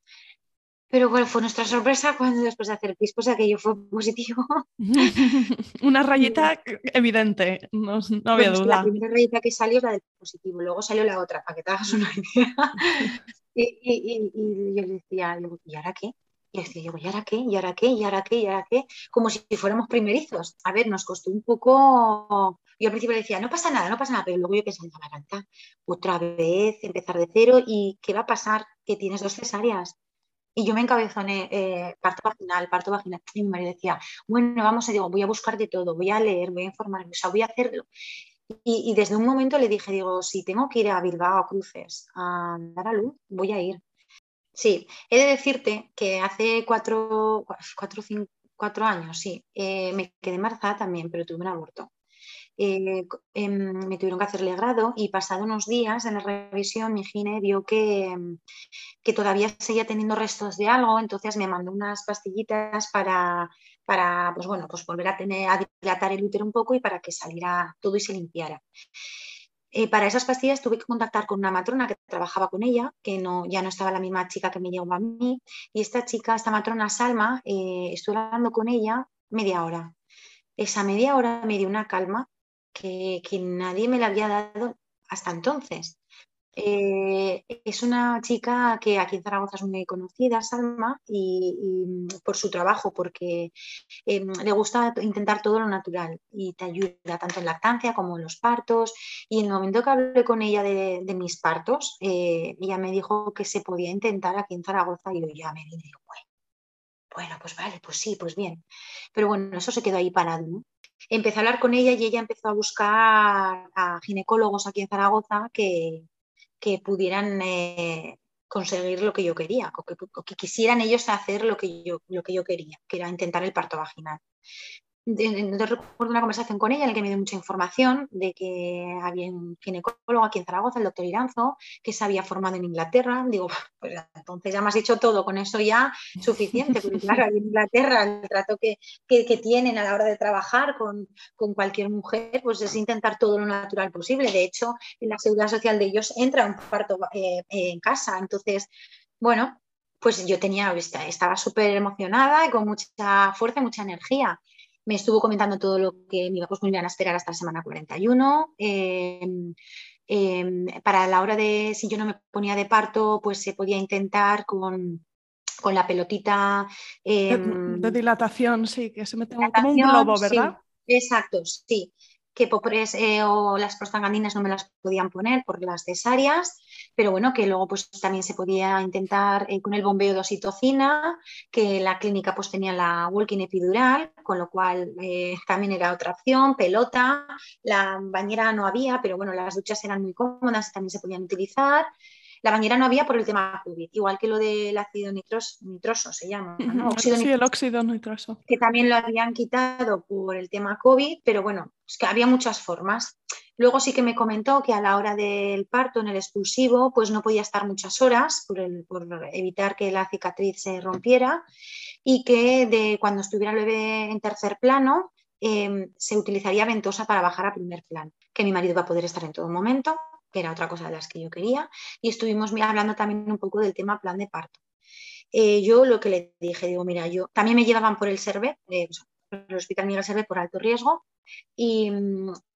pero ¿cuál fue nuestra sorpresa cuando después de hacer PIS, pues aquello fue positivo? Una rayita evidente, no, había duda. La primera rayita que salió es la del positivo, luego salió la otra, para que te hagas una idea. y, yo le decía, ¿y ahora qué? Y decía yo, ¿y ahora qué? ¿Y ahora qué? ¿Y ahora qué? ¿Y ahora qué? Como si fuéramos primerizos. A ver, nos costó un poco. Yo al principio decía, no pasa nada, no pasa nada, pero luego yo pensaba, canta otra vez, empezar de cero, ¿y qué va a pasar? Que tienes dos cesáreas y yo me encabezoné eh, parto vaginal, parto vaginal. Y mi marido decía, bueno, vamos, digo, voy a buscar de todo, voy a leer, voy a informarme, o sea, voy a hacerlo. Y, desde un momento le dije, digo, si tengo que ir a Bilbao a Cruces a dar a luz, voy a ir. Sí, he de decirte que hace cuatro, cuatro, cuatro años, sí, eh, me quedé embarazada también, pero tuve un aborto. Eh, em, me tuvieron que hacerle grado y pasado unos días en la revisión mi gine vio que, em, que todavía seguía teniendo restos de algo, entonces me mandó unas pastillitas para, para pues bueno, pues volver a, tener, a dilatar el útero un poco y para que saliera todo y se limpiara. Eh, para esas pastillas tuve que contactar con una matrona que trabajaba con ella, que no, ya no estaba la misma chica que me llegó a mí. Y esta chica, esta matrona Salma, eh, estuve hablando con ella media hora. Esa media hora me dio una calma que, nadie me la había dado hasta entonces. Eh, es una chica que aquí en Zaragoza es muy conocida, Salma, y, por su trabajo, porque em, le gusta intentar todo lo natural y te ayuda tanto en lactancia como en los partos. Y en el momento que hablé con ella de, mis partos, eh, ella me dijo que se podía intentar aquí en Zaragoza y yo ya me vine bueno, bueno, pues vale, pues sí, pues bien. Pero bueno, eso se quedó ahí parado. empecé a hablar con ella y ella empezó a buscar a ginecólogos aquí en Zaragoza que, que pudieran eh, conseguir lo que yo quería, o que, quisieran ellos hacer lo que, yo, lo que yo quería, que era intentar el parto vaginal recuerdo una conversación con ella en la que me dio mucha información de que había un ginecólogo aquí en Zaragoza, el doctor Iranzo, que se había formado en Inglaterra. Digo, pues entonces ya me has dicho todo, con eso ya suficiente, porque claro, en Inglaterra el trato que, que, tienen a la hora de trabajar con, con, cualquier mujer, pues es intentar todo lo natural posible. De hecho, en la seguridad social de ellos entra un parto eh, en casa. Entonces, bueno, pues yo tenía, estaba súper emocionada y con mucha fuerza y mucha energía me estuvo comentando todo lo que me, pues, me iban a esperar hasta la semana 41. Em, em, para la hora de, si yo no me ponía de parto, pues se podía intentar con, con la pelotita. de, em, dilatación, sí, que se mete como un globo, ¿verdad? exacto, sí que popres eh, o las prostaglandinas no me las podían poner por las cesáreas, pero bueno, que luego pues también se podía intentar eh, con el bombeo de oxitocina, que la clínica pues tenía la walking epidural, con lo cual eh, también era otra opción, pelota, la bañera no había, pero bueno, las duchas eran muy cómodas también se podían utilizar. La bañera no había por el tema COVID, igual que lo del ácido nitroso, se llama. sí, el óxido nitroso. Que también lo habían quitado por el tema COVID, pero bueno, es que había muchas formas. Luego sí que me comentó que a la hora del parto en el expulsivo, pues no podía estar muchas horas por, evitar que la cicatriz se rompiera y que de cuando estuviera el bebé en tercer plano, em, se utilizaría ventosa para bajar a primer plano, que mi marido va a poder estar en todo momento, que era otra cosa de las que yo quería, y estuvimos hablando también un poco del tema plan de parto. Eh, yo lo que le dije, digo, mira, yo también me llevaban por el server, eh, el Hospital Miguel Servet por alto riesgo y,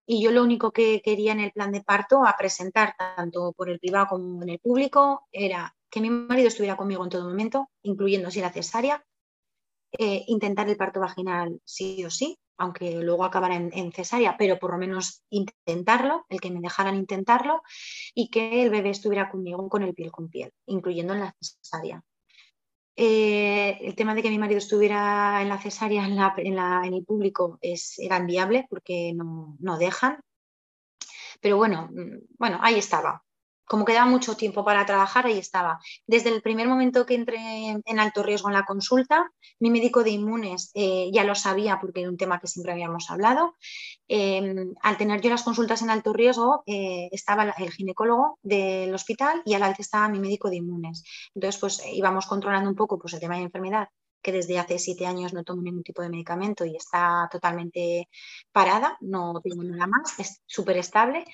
y yo lo único que quería en el plan de parto a presentar, tanto por el privado como en el público, era que mi marido estuviera conmigo en todo momento, incluyendo si era cesárea, eh, intentar el parto vaginal sí o sí, aunque luego acabara en, cesárea, pero por lo menos intentarlo, el que me dejaran intentarlo, y que el bebé estuviera conmigo con el piel con piel, incluyendo en la cesárea. Eh, el tema de que mi marido estuviera en la cesárea en, el público es, era inviable porque no, no dejan. Pero bueno, mm, bueno, ahí estaba como quedaba mucho tiempo para trabajar, ahí estaba. Desde el primer momento que entré en alto riesgo en la consulta, mi médico de inmunes eh, ya lo sabía porque era un tema que siempre habíamos hablado. Em, al tener yo las consultas en alto riesgo, eh, estaba el ginecólogo del hospital y a la vez estaba mi médico de inmunes. Entonces, pues íbamos controlando un poco pues, el tema de enfermedad que desde hace siete años no tomo ningún tipo de medicamento y está totalmente parada, no tengo nada más, es súper estable.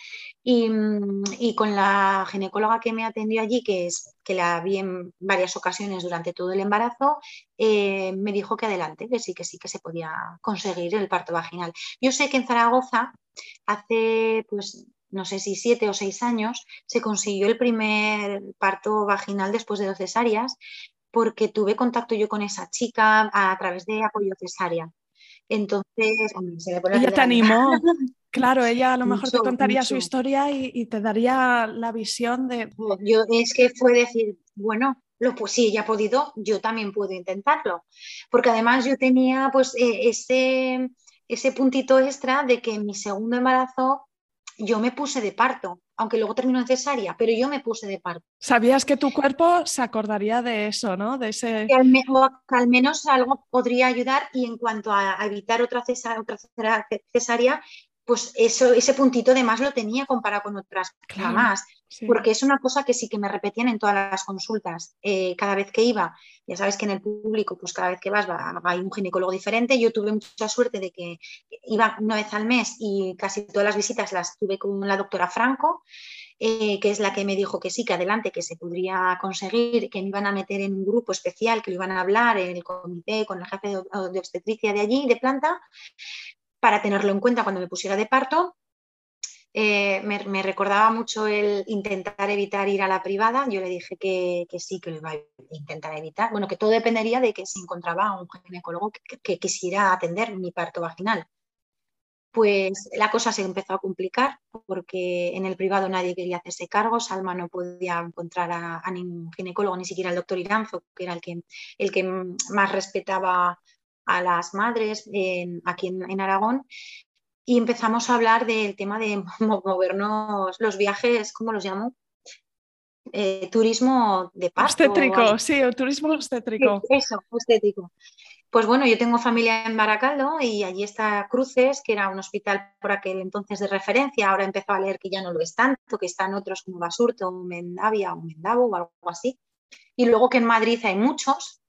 Y, con la ginecóloga que me atendió allí, que, es, que la vi en varias ocasiones durante todo el embarazo, eh, me dijo que adelante, que sí, que sí, que se podía conseguir el parto vaginal. Yo sé que en Zaragoza hace pues no sé si siete o seis años, se consiguió el primer parto vaginal después de dos cesáreas porque tuve contacto yo con esa chica a, través de apoyo cesárea. Entonces, se me pone Ella te animó. Claro, ella a lo mejor te contaría su historia y, te daría la visión de. Yo es que fue decir, bueno, lo, pues si ella ha podido, yo también puedo intentarlo. Porque además yo tenía pues e, ese, ese puntito extra de que en mi segundo embarazo yo me puse de parto aunque luego terminó en cesárea, pero yo me puse de parto. Sabías que tu cuerpo se acordaría de eso, ¿no? De ese... Que al, menos algo podría ayudar y en cuanto a, evitar otra, otra cesárea, pues eso, ese puntito de más lo tenía comparado con otras porque es una cosa que sí que me repetían en todas las consultas. Eh, cada vez que iba, ya sabes que en el público, pues cada vez que vas va, hay un ginecólogo diferente. Yo tuve mucha suerte de que iba una vez al mes y casi todas las visitas las tuve con la doctora Franco. Eh, que es la que me dijo que sí, que adelante, que se podría conseguir, que me iban a meter en un grupo especial, que lo iban a hablar en el comité con el jefe de obstetricia de allí, de planta, para tenerlo en cuenta cuando me pusiera de parto. Eh, me, recordaba mucho el intentar evitar ir a la privada. Yo le dije que, sí, que lo iba a intentar evitar. Bueno, que todo dependería de que se encontraba un ginecólogo que, quisiera atender mi parto vaginal. Pues la cosa se empezó a complicar porque en el privado nadie quería hacerse cargo. Salma no podía encontrar a, ningún ginecólogo, ni siquiera al doctor Iranzo, que era el que, el que más respetaba a las madres aquí en, Aragón y empezamos a hablar del tema de movernos los viajes, ¿cómo los llamo? Eh, turismo de pasto. Obstétrico, sí, el turismo obstétrico. eso, obstétrico. Pues bueno, yo tengo familia en Baracaldo y allí está Cruces, que era un hospital por aquel entonces de referencia. Ahora empezó a leer que ya no lo es tanto, que están otros como Basurto, Mendavia o Mendavo o algo así. Y luego que en Madrid hay muchos,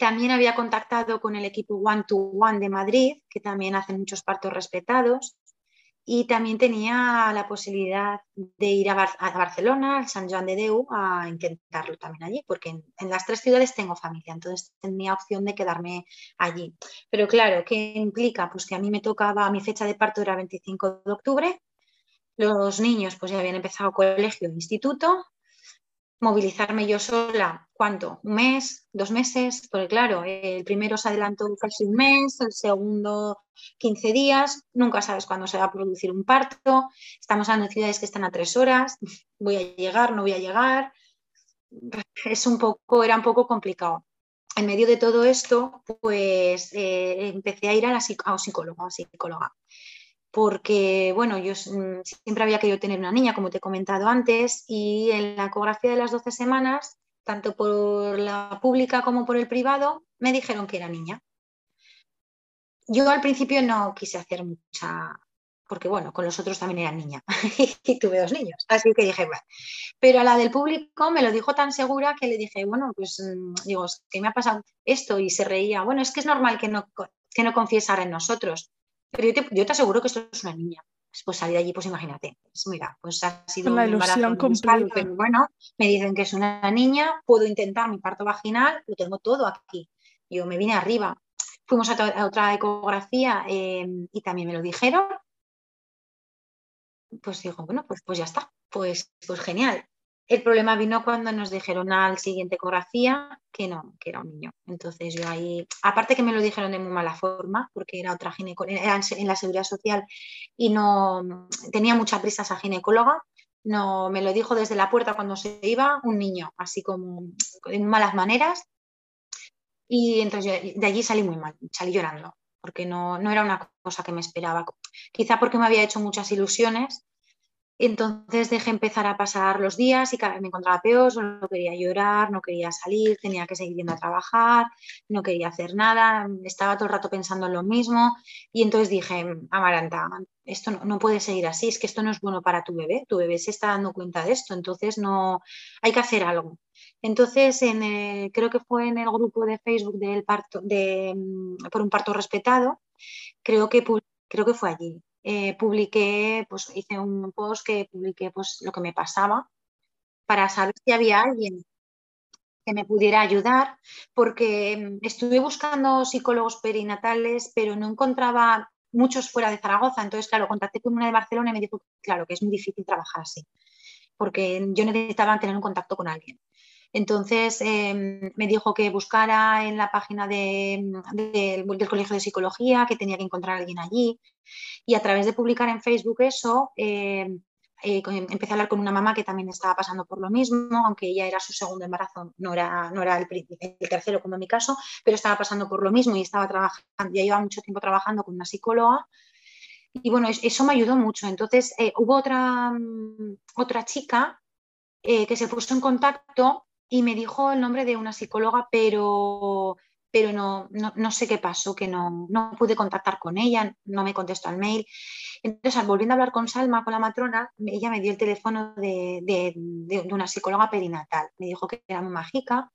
también había contactado con el equipo One to One de Madrid, que también hacen muchos partos respetados. Y también tenía la posibilidad de ir a, Barcelona, al San Joan de Deu, a intentarlo también allí, porque en, las tres ciudades tengo familia, entonces tenía opción de quedarme allí. Pero claro, ¿qué implica? Pues que a mí me tocaba, mi fecha de parto era 25 de octubre, los niños pues ya habían empezado colegio e instituto, movilizarme yo sola, ¿cuánto? ¿Un mes? ¿Dos meses? Porque claro, el primero se adelantó casi un mes, el segundo 15 días, nunca sabes cuándo se va a producir un parto, estamos hablando de ciudades que están a tres horas, voy a llegar, no voy a llegar, es un poco, era un poco complicado. En medio de todo esto, pues eh, empecé a ir a, la, a un psicólogo, a psicóloga porque, bueno, yo mm, siempre había querido tener una niña, como te he comentado antes, y en la ecografía de las 12 semanas, tanto por la pública como por el privado, me dijeron que era niña. Yo al principio no quise hacer mucha, porque bueno, con los otros también era niña y tuve dos niños, así que dije, bueno, pero a la del público me lo dijo tan segura que le dije, bueno, pues mm, digo, que me ha pasado esto y se reía, bueno, es que es normal que no, que no confiesara en nosotros. Pero yo te, aseguro que esto es una niña. Pues salir de allí, pues imagínate. Pues mira, pues ha sido la ilusión completa. bueno, me dicen que es una niña, puedo intentar mi parto vaginal, lo tengo todo aquí. Yo me vine arriba. Fuimos a, otra ecografía em, y también me lo dijeron. Pues digo, bueno, pues, pues ya está, pues, pues genial. El problema vino cuando nos dijeron al siguiente ecografía que no, que era un niño. Entonces yo ahí, aparte que me lo dijeron de muy mala forma, porque era otra ginecóloga, en la seguridad social y no tenía mucha prisa esa ginecóloga, no me lo dijo desde la puerta cuando se iba un niño, así como en malas maneras. Y entonces de allí salí muy mal, salí llorando, porque no, no era una cosa que me esperaba. Quizá porque me había hecho muchas ilusiones entonces dejé empezar a pasar los días y me encontraba peor, solo quería llorar, no quería salir, tenía que seguir yendo a trabajar, no quería hacer nada, estaba todo el rato pensando en lo mismo y entonces dije, Amaranta, esto no, puede seguir así, es que esto no es bueno para tu bebé, tu bebé se está dando cuenta de esto, entonces no, hay que hacer algo. Entonces, en creo que fue en el grupo de Facebook del parto, de, mm, por un parto respetado, creo que, creo que fue allí eh, publiqué, pues hice un post que publiqué pues lo que me pasaba para saber si había alguien que me pudiera ayudar, porque mm, estuve buscando psicólogos perinatales, pero no encontraba muchos fuera de Zaragoza. Entonces, claro, contacté con una de Barcelona y me dijo, claro, que es muy difícil trabajar así, porque yo necesitaba tener un contacto con alguien. Entonces em, me dijo que buscara en la página del Colegio de Psicología, que tenía que encontrar a alguien allí. Y a través de publicar en Facebook eso, em, eh, empecé a hablar con una mamá que también estaba pasando por lo mismo, aunque ella era su segundo embarazo, no era, no era el, el, tercero como en mi caso, pero estaba pasando por lo mismo y estaba trabajando, ya llevaba mucho tiempo trabajando con una psicóloga. Y bueno, eso me ayudó mucho. Entonces eh, hubo otra, mm, otra chica eh, que se puso en contacto y me dijo el nombre de una psicóloga, pero, pero no, no, sé qué pasó, que no, no, pude contactar con ella, no me contestó al mail. Entonces, volviendo a hablar con Salma, con la matrona, ella me dio el teléfono de, de, una psicóloga perinatal. Me dijo que era muy mágica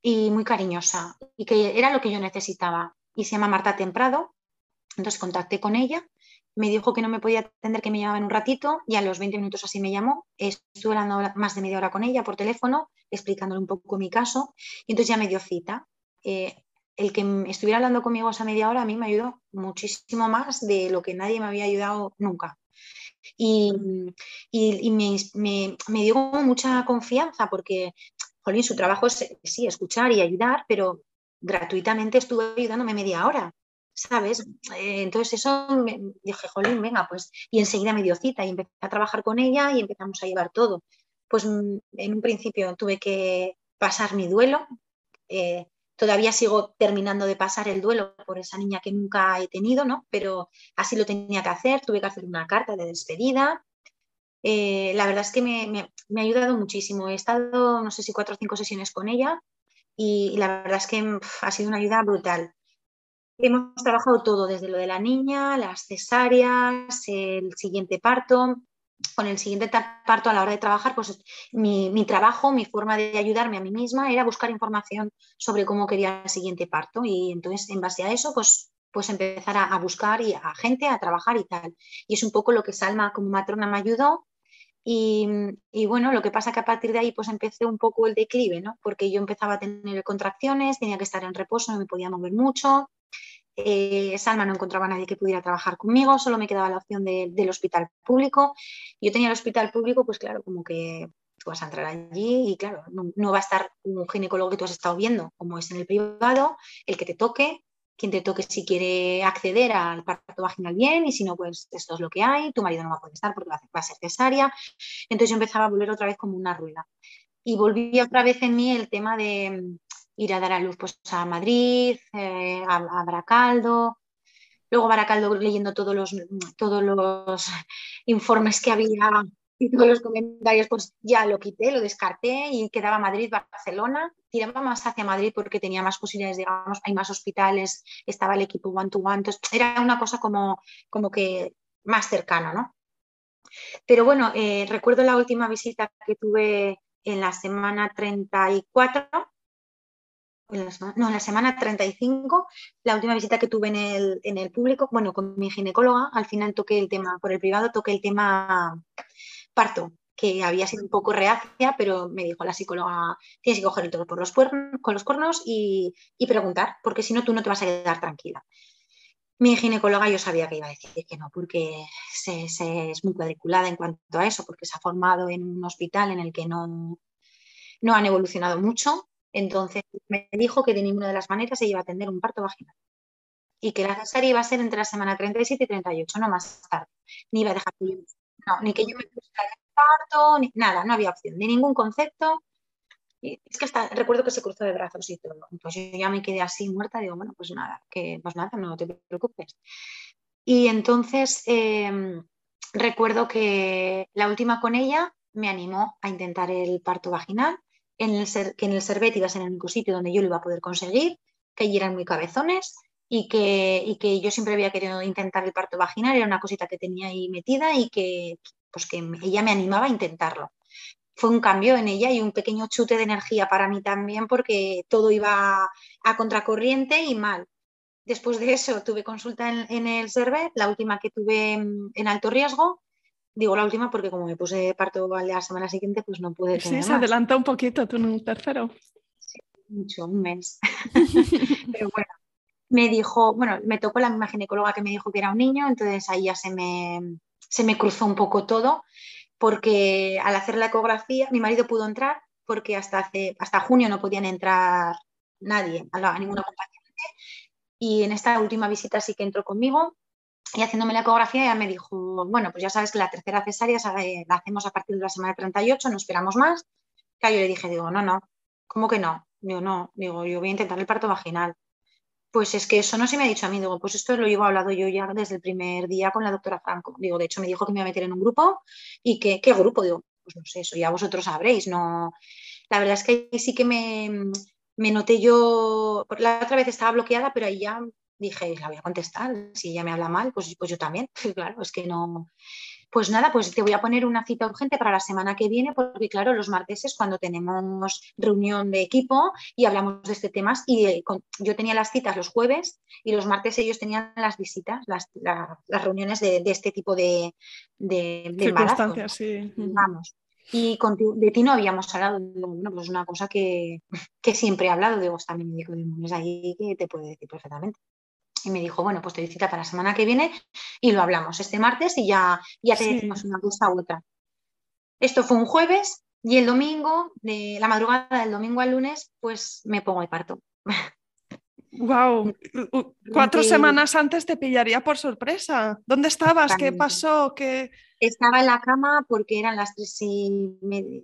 y muy cariñosa y que era lo que yo necesitaba. Y se llama Marta Temprado. Entonces contacté con ella me dijo que no me podía atender, que me llamaba en un ratito y a los 20 minutos así me llamó. Estuve hablando más de media hora con ella por teléfono, explicándole un poco mi caso y entonces ya me dio cita. Eh, el que estuviera hablando conmigo esa media hora a mí me ayudó muchísimo más de lo que nadie me había ayudado nunca. Y, me, dio mucha confianza porque, Jolín, su trabajo es sí, escuchar y ayudar, pero gratuitamente estuvo ayudándome media hora. ¿Sabes? Eh, entonces eso me dije, jolín, venga, pues, y enseguida me dio cita y empecé a trabajar con ella y empezamos a llevar todo. Pues mm, en un principio tuve que pasar mi duelo, eh, todavía sigo terminando de pasar el duelo por esa niña que nunca he tenido, ¿no? Pero así lo tenía que hacer, tuve que hacer una carta de despedida. Eh, la verdad es que me, ha ayudado muchísimo. He estado, no sé si cuatro o cinco sesiones con ella y, la verdad es que ha sido una ayuda brutal. Hemos trabajado todo, desde lo de la niña, las cesáreas, el siguiente parto. Con el siguiente parto a la hora de trabajar, pues mi, trabajo, mi forma de ayudarme a mí misma era buscar información sobre cómo quería el siguiente parto y entonces en base a eso, pues pues empezar a, buscar y a gente a trabajar y tal. Y es un poco lo que Salma como matrona me ayudó. Y, bueno, lo que pasa que a partir de ahí pues empecé un poco el declive, ¿no? Porque yo empezaba a tener contracciones, tenía que estar en reposo, no me podía mover mucho, eh, Salma no encontraba a nadie que pudiera trabajar conmigo, solo me quedaba la opción del hospital público. Yo tenía el hospital público, pues claro, como que tú vas a entrar allí y claro, no, va a estar un ginecólogo que tú has estado viendo, como es en el privado, el que te toque, quien te toque si quiere acceder al parto vaginal bien y si no, pues esto es lo que hay, tu marido no va a poder estar porque va a ser cesárea. Entonces yo empezaba a volver otra vez como una rueda. Y volví otra vez en mí el tema de, ir a dar a luz pues, a Madrid, eh, a, Baracaldo. Luego Baracaldo leyendo todos los, todos los informes que había y todos los comentarios, pues ya lo quité, lo descarté y quedaba Madrid, Barcelona. Tiraba más hacia Madrid porque tenía más posibilidades, digamos, hay más hospitales, estaba el equipo one to one, entonces era una cosa como, como que más cercana, ¿no? Pero bueno, eh, recuerdo la última visita que tuve en la semana 34, no, en la semana 35, la última visita que tuve en el, en el público, bueno, con mi ginecóloga, al final toqué el tema, por el privado toqué el tema parto. que había sido un poco reacia, pero me dijo la psicóloga, tienes que coger el toro por los con los cuernos y, preguntar, porque si no, tú no te vas a quedar tranquila. Mi ginecóloga yo sabía que iba a decir que no, porque se, es muy cuadriculada en cuanto a eso, porque se ha formado en un hospital en el que no, no han evolucionado mucho. Entonces me dijo que de ninguna de las maneras se iba a atender un parto vaginal y que la cesárea iba a ser entre la semana 37 y 38, no más tarde. Ni iba a dejar no, ni que yo me pusiera el parto, ni nada, no había opción, de ningún concepto. Y es que hasta recuerdo que se cruzó de brazos y todo. Pues yo ya me quedé así muerta, digo, bueno, pues nada, que pues nada, no te preocupes. Y entonces em, recuerdo que la última con ella me animó a intentar el parto vaginal, en el que en el Servet iba a ser el único sitio donde yo lo iba a poder conseguir, que allí eran muy cabezones y que, que yo siempre había querido intentar el parto vaginal, era una cosita que tenía ahí metida y que, pues que ella me animaba a intentarlo. Fue un cambio en ella y un pequeño chute de energía para mí también porque todo iba a contracorriente y mal. Después de eso tuve consulta en, el SERVE, la última que tuve en alto riesgo. Digo la última porque como me puse parto la semana siguiente, pues no pude tener Sí, se adelanta un poquito, tú en un tercero. Sí, mucho, un mes. Pero bueno, me dijo, bueno, me tocó la misma ginecóloga que me dijo que era un niño, entonces ahí ya se me, se me cruzó un poco todo, porque al hacer la ecografía, mi marido pudo entrar, porque hasta, hace, hasta junio no podían entrar nadie, a, ninguna compañía. Y en esta última visita sí que entró conmigo y haciéndome la ecografía ya me dijo, bueno, pues ya sabes que la tercera cesárea la hacemos a partir de la semana 38, no esperamos más. Que yo le dije, digo, no, no, ¿cómo que no? Digo, no, digo, yo voy a intentar el parto vaginal. Pues es que eso no se me ha dicho a mí, digo, pues esto lo llevo hablado yo ya desde el primer día con la doctora Franco. Digo, de hecho me dijo que me iba a meter en un grupo y que, ¿qué grupo? Digo, pues no sé, eso ya vosotros sabréis, no. La verdad es que ahí sí que me, me noté yo, la otra vez estaba bloqueada, pero ahí ya dije, la voy a contestar, si ella me habla mal, pues, pues yo también, claro, es que no, pues nada, pues te voy a poner una cita urgente para la semana que viene, porque claro, los martes es cuando tenemos reunión de equipo y hablamos de este tema. Y eh, yo tenía las citas los jueves y los martes ellos tenían las visitas, las, reuniones de, este tipo de, de, de Sí. Vamos. Y de ti no habíamos hablado, bueno, pues una cosa que, siempre he hablado, digo, mi médico de ahí que te puede decir perfectamente y me dijo, bueno, pues te visita para la semana que viene y lo hablamos este martes y ya, ya te decimos una cosa u otra. Esto fue un jueves y el domingo, de la madrugada del domingo al lunes, pues me pongo de parto. Wow, cuatro semanas antes te pillaría por sorpresa. ¿Dónde estabas? ¿Qué pasó? ¿Qué... Estaba en la cama porque eran las tres y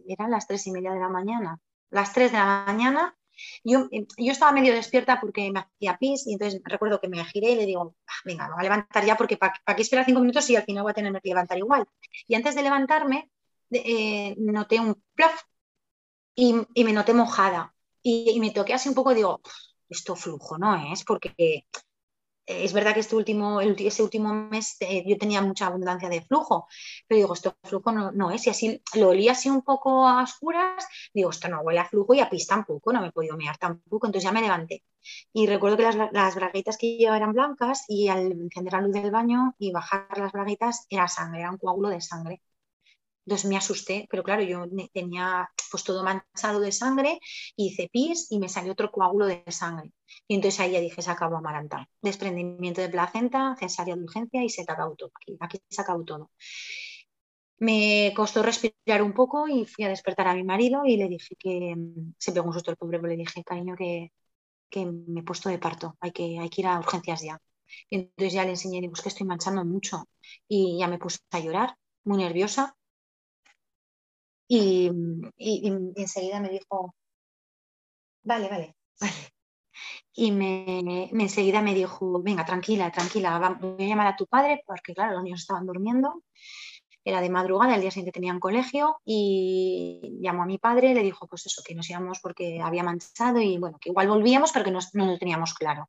eran las tres y media de la mañana. Las tres de la mañana yo, eh, yo estaba medio despierta porque me hacía pis y entonces recuerdo que me giré y le digo, ah, venga, me voy a levantar ya porque para qué esperar cinco minutos y al final voy a tener que levantar igual. Y antes de levantarme, eh, noté un plaf y, me noté mojada. Y, me toqué así un poco, digo, esto flujo, ¿no es? Porque es verdad que este último, ese último mes eh, yo tenía mucha abundancia de flujo, pero digo, esto flujo no, es, y así lo olía así un poco a oscuras, digo, esto no huele a flujo y a pis tampoco, no me he podido mirar tampoco, entonces ya me levanté. Y recuerdo que las, las braguitas que llevaba eran blancas y al encender la luz del baño y bajar las braguitas era sangre, era un coágulo de sangre. Entonces me asusté, pero claro, yo tenía pues todo manchado de sangre, hice pis y me salió otro coágulo de sangre. Y entonces ahí ya dije, se acabó amarantar. Desprendimiento de placenta, cesárea de urgencia y se acabó todo. Aquí, se acabó todo. Me costó respirar un poco y fui a despertar a mi marido y le dije que se pegó un susto el pobre, pero le dije, cariño, que, que me he puesto de parto, hay que, hay que ir a urgencias ya. Y entonces ya le enseñé, digo, es que estoy manchando mucho. Y ya me puse a llorar, muy nerviosa. Y, enseguida me dijo, vale, vale, vale. Y me, enseguida me dijo, venga, tranquila, tranquila, voy a llamar a tu padre, porque claro, los niños estaban durmiendo. Era de madrugada, el día siguiente tenían colegio y llamó a mi padre, le dijo, pues eso, que nos íbamos porque había manchado y bueno, que igual volvíamos, pero que no, no lo teníamos claro.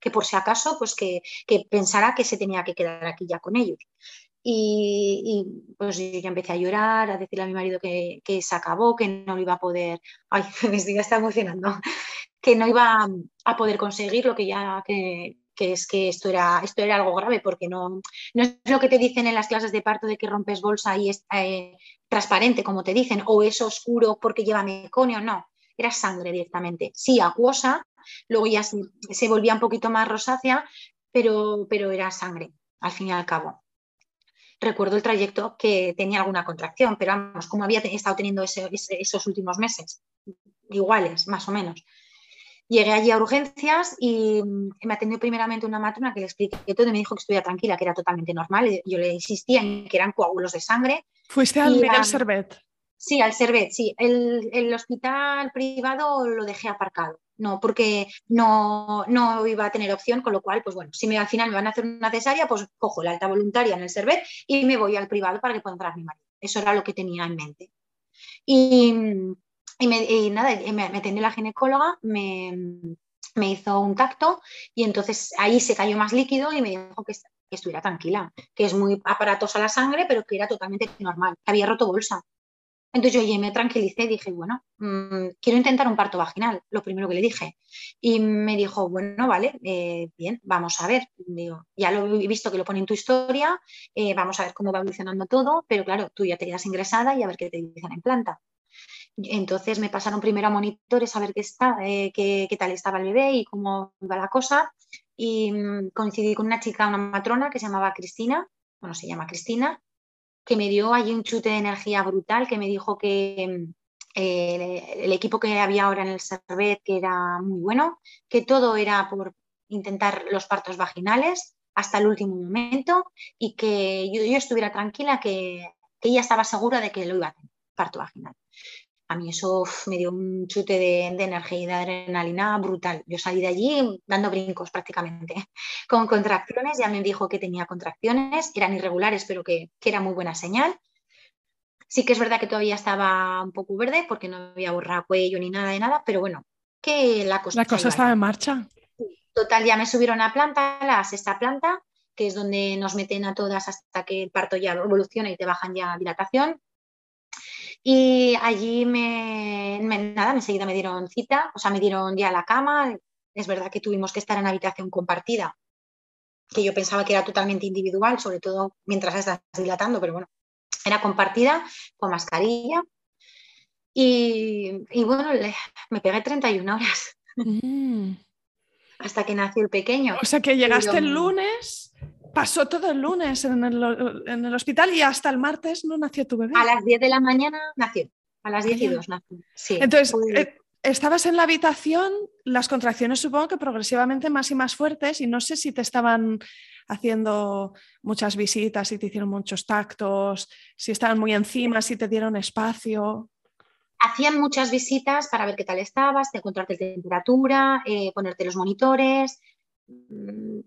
Que por si acaso, pues que, que pensara que se tenía que quedar aquí ya con ellos. Y, pues yo ya empecé a llorar, a decirle a mi marido que, se acabó, que no lo iba a poder, ay, me estoy está emocionando, que no iba a poder conseguir lo que ya, que, que es que esto era, esto era algo grave, porque no, no es lo que te dicen en las clases de parto de que rompes bolsa y es eh, transparente, como te dicen, o es oscuro porque lleva meconio, no, era sangre directamente. Sí, acuosa, luego ya se, volvía un poquito más rosácea, pero, pero era sangre, al fin y al cabo recuerdo el trayecto que tenía alguna contracción, pero vamos, como había estado teniendo esos últimos meses, iguales, más o menos. Llegué allí a urgencias y me atendió primeramente una matrona que le expliqué todo y me dijo que estuviera tranquila, que era totalmente normal. Yo le insistía en que eran coágulos de sangre. ¿Fuiste al Miguel Servet? Sí, al Servet, sí. El, hospital privado lo dejé aparcado. No, porque no, no, iba a tener opción, con lo cual, pues bueno, si me, al final me van a hacer una cesárea, pues cojo la alta voluntaria en el Servet y me voy al privado para que pueda entrar mi marido. Eso era lo que tenía en mente. Y, y, nada, me, me atendió la ginecóloga, me, me, hizo un tacto y entonces ahí se cayó más líquido y me dijo que, que estuviera tranquila, que es muy aparatosa la sangre, pero que era totalmente normal, que había roto bolsa. Entonces yo me tranquilicé y dije, bueno, mm, quiero intentar un parto vaginal, lo primero que le dije. Y me dijo, bueno, vale, eh, bien, vamos a ver. Digo, ya lo he visto que lo pone en tu historia, eh, vamos a ver cómo va evolucionando todo, pero claro, tú ya te quedas ingresada y a ver qué te dicen en planta. Entonces me pasaron primero a monitores a ver qué, está, eh, qué, tal estaba el bebé y cómo iba la cosa. Y mm, coincidí con una chica, una matrona que se llamaba Cristina, bueno, se llama Cristina, que me dio allí un chute de energía brutal, que me dijo que mm, el equipo que había ahora en el Servet, que era muy bueno, que todo era por intentar los partos vaginales hasta el último momento y que yo, estuviera tranquila, que, que, ella estaba segura de que lo iba a hacer, parto vaginal a mí eso me dio un chute de, energía y de adrenalina brutal. Yo salí de allí dando brincos prácticamente, con contracciones, ya me dijo que tenía contracciones, eran irregulares, pero que, era muy buena señal. Sí que es verdad que todavía estaba un poco verde porque no había borrado cuello ni nada de nada, pero bueno, que la cosa... La cosa estaba en marcha. Total, ya me subieron a planta, la sexta planta, que es donde nos meten a todas hasta que el parto ya evoluciona y te bajan ya dilatación. Y allí me, nada, enseguida me dieron cita, o sea, me dieron ya la cama. Es verdad que tuvimos que estar en habitación compartida, que yo pensaba que era totalmente individual, sobre todo mientras estás dilatando, pero bueno, era compartida con mascarilla. Y, bueno, me pegué 31 horas. Mm. Hasta que nació el pequeño. O sea que llegaste el lunes pasó todo el lunes en el, hospital y hasta el martes no nació tu bebé. A las 10 de la mañana nació, a las 10 y 2 nació. Sí, Entonces, eh, estabas en la habitación, las contracciones supongo que progresivamente más y más fuertes y no sé si te estaban haciendo muchas visitas, si te hicieron muchos tactos, si estaban muy encima, si te dieron espacio. Hacían muchas visitas para ver qué tal estabas, de encontrarte temperatura, eh, ponerte los monitores, mm,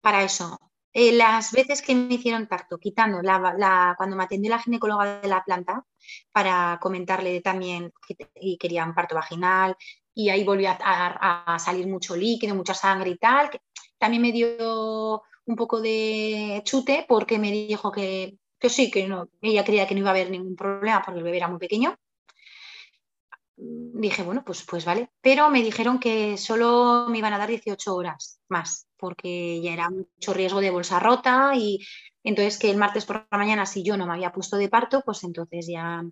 para eso. Eh, las veces que me hicieron tacto, quitando la, cuando me atendió la ginecóloga de la planta para comentarle también que y quería un parto vaginal y ahí volvió a, salir mucho líquido, mucha sangre y tal, también me dio un poco de chute porque me dijo que, que sí, que no, ella creía que no iba a haber ningún problema porque el bebé era muy pequeño dije, bueno, pues, pues vale. Pero me dijeron que solo me iban a dar 18 horas más, porque ya era mucho riesgo de bolsa rota y entonces que el martes por la mañana, si yo no me había puesto de parto, pues entonces ya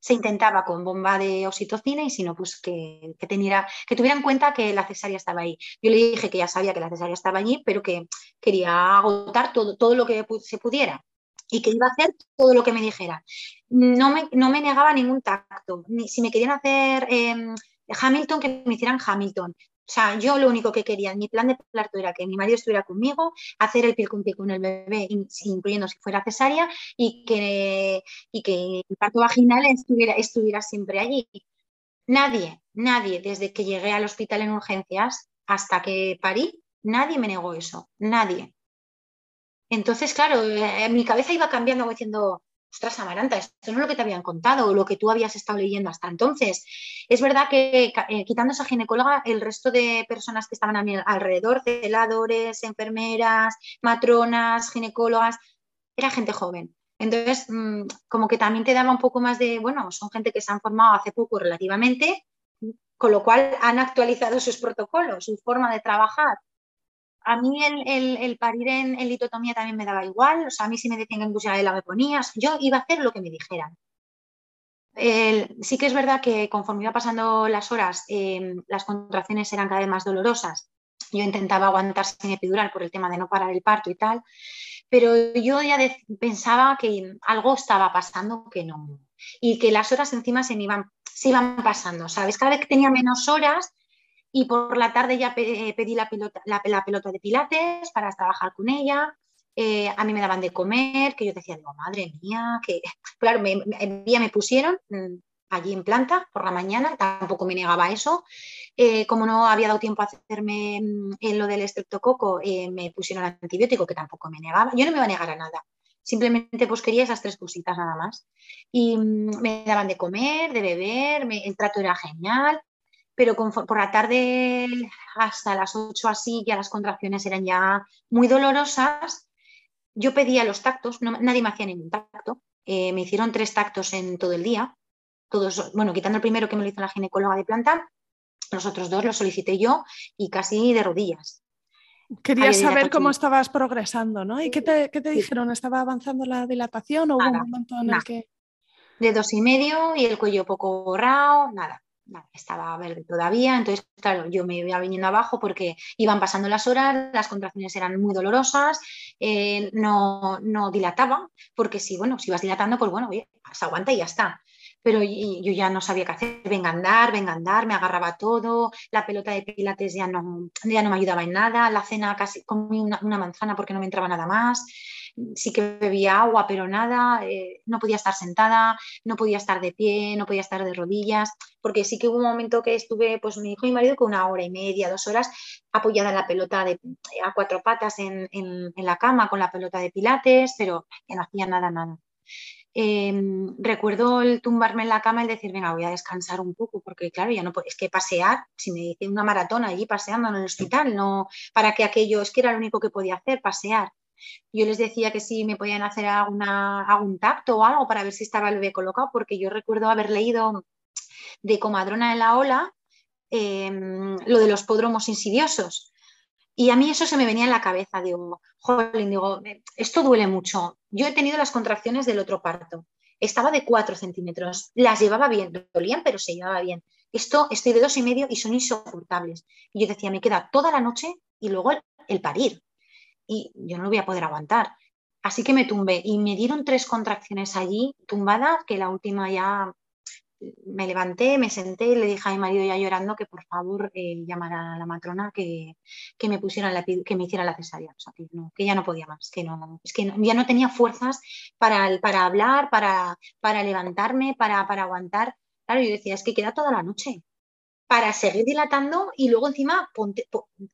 se intentaba con bomba de oxitocina y si no, pues que, que, teniera, que tuviera en cuenta que la cesárea estaba ahí. Yo le dije que ya sabía que la cesárea estaba allí, pero que quería agotar todo, todo lo que se pudiera y que iba a hacer todo lo que me dijera. No me, no me negaba ningún tacto. Ni, si me querían hacer em, Hamilton, que me hicieran Hamilton. O sea, yo lo único que quería, mi plan de parto era que mi marido estuviera conmigo, hacer el pie con el bebé, incluyendo si fuera cesárea, y que, y que el parto vaginal estuviera, estuviera siempre allí. Nadie, nadie, desde que llegué al hospital en urgencias hasta que parí, nadie me negó eso, nadie. Entonces, claro, eh, mi cabeza iba cambiando, diciendo, ostras, Amaranta, esto no es lo que te habían contado lo que tú habías estado leyendo hasta entonces. Es verdad que eh, quitando esa ginecóloga, el resto de personas que estaban a mi alrededor, celadores, enfermeras, matronas, ginecólogas, era gente joven. Entonces, mm, como que también te daba un poco más de, bueno, son gente que se han formado hace poco relativamente, con lo cual han actualizado sus protocolos, su forma de trabajar. A mí el, parir en, litotomía también me daba igual, o sea, a mí si me decían que me pusiera la me ponías, yo iba a hacer lo que me dijeran. sí que es verdad que conforme iba pasando las horas, em, las contracciones eran cada vez más dolorosas. Yo intentaba aguantar sin epidural por el tema de no parar el parto y tal, pero yo ya pensaba que algo estaba pasando que no, y que las horas encima se iban, se iban pasando, ¿sabes? Cada vez que tenía menos horas, y por la tarde ya eh, pedí la pelota, la, pelota de pilates para trabajar con ella. Eh, a mí me daban de comer, que yo decía, digo, madre mía, que claro, me, día me pusieron mm, allí en planta por la mañana, tampoco me negaba eso. Eh, como no había dado tiempo a hacerme mm, lo del estreptococo, me pusieron antibiótico, que tampoco me negaba. Yo no me iba a negar a nada. Simplemente pues quería esas tres cositas nada más. Y mm, me daban de comer, de beber, el trato era genial pero por la tarde hasta las 8 así ya las contracciones eran ya muy dolorosas. Yo pedía los tactos, nadie me hacía ningún tacto. Eh, me hicieron tres tactos en todo el día. Todos, bueno, quitando el primero que me lo hizo la ginecóloga de planta, los otros dos los solicité yo y casi de rodillas. Quería saber cómo estabas progresando, ¿no? ¿Y qué te, dijeron? ¿Estaba avanzando la dilatación o hubo un momento en el que...? De dos y medio y el cuello poco borrado, nada estaba verde todavía, entonces, claro, yo me iba viniendo abajo porque iban pasando las horas, las contracciones eran muy dolorosas, eh, no, no dilataba, porque si, bueno, si vas dilatando, pues bueno, se aguanta y ya está. Pero yo ya no sabía qué hacer, venga a andar, venga a andar, me agarraba todo, la pelota de pilates ya no, ya no me ayudaba en nada, la cena casi comí una, manzana porque no me entraba nada más sí que bebía agua, pero nada, eh, no podía estar sentada, no podía estar de pie, no podía estar de rodillas, porque sí que hubo un momento que estuve, pues me dijo mi marido que una hora y media, dos horas, apoyada en la pelota de, a cuatro patas en, la cama con la pelota de pilates, pero que no hacía nada, nada. Em, recuerdo el tumbarme en la cama y decir, venga, voy a descansar un poco, porque claro, ya no es que pasear, si me dice una maratón allí paseando en el hospital, no, para que aquello, es que era lo único que podía hacer, pasear. Yo les decía que si me podían hacer algún tacto o algo para ver si estaba el bebé colocado, porque yo recuerdo haber leído de Comadrona de la Ola em, lo de los podromos insidiosos. Y a mí eso se me venía en la cabeza, digo, jolín, digo, esto duele mucho. Yo he tenido las contracciones del otro parto. Estaba de 4 centímetros, las llevaba bien, dolían, pero se llevaba bien. Esto estoy de dos y medio y son insoportables. Y yo decía, me queda toda la noche y luego el parir y yo no lo voy a poder aguantar. Así que me tumbé y me dieron tres contracciones allí, tumbada, que la última ya me levanté, me senté y le dije a mi marido ya llorando que por favor eh, llamara a la matrona que, me pusieran la, que me hiciera la cesárea. O sea, que, no, que ya no podía más, que no, es que ya no tenía fuerzas para, para hablar, para, para levantarme, para, para aguantar. Claro, yo decía, es que queda toda la noche para seguir dilatando y luego encima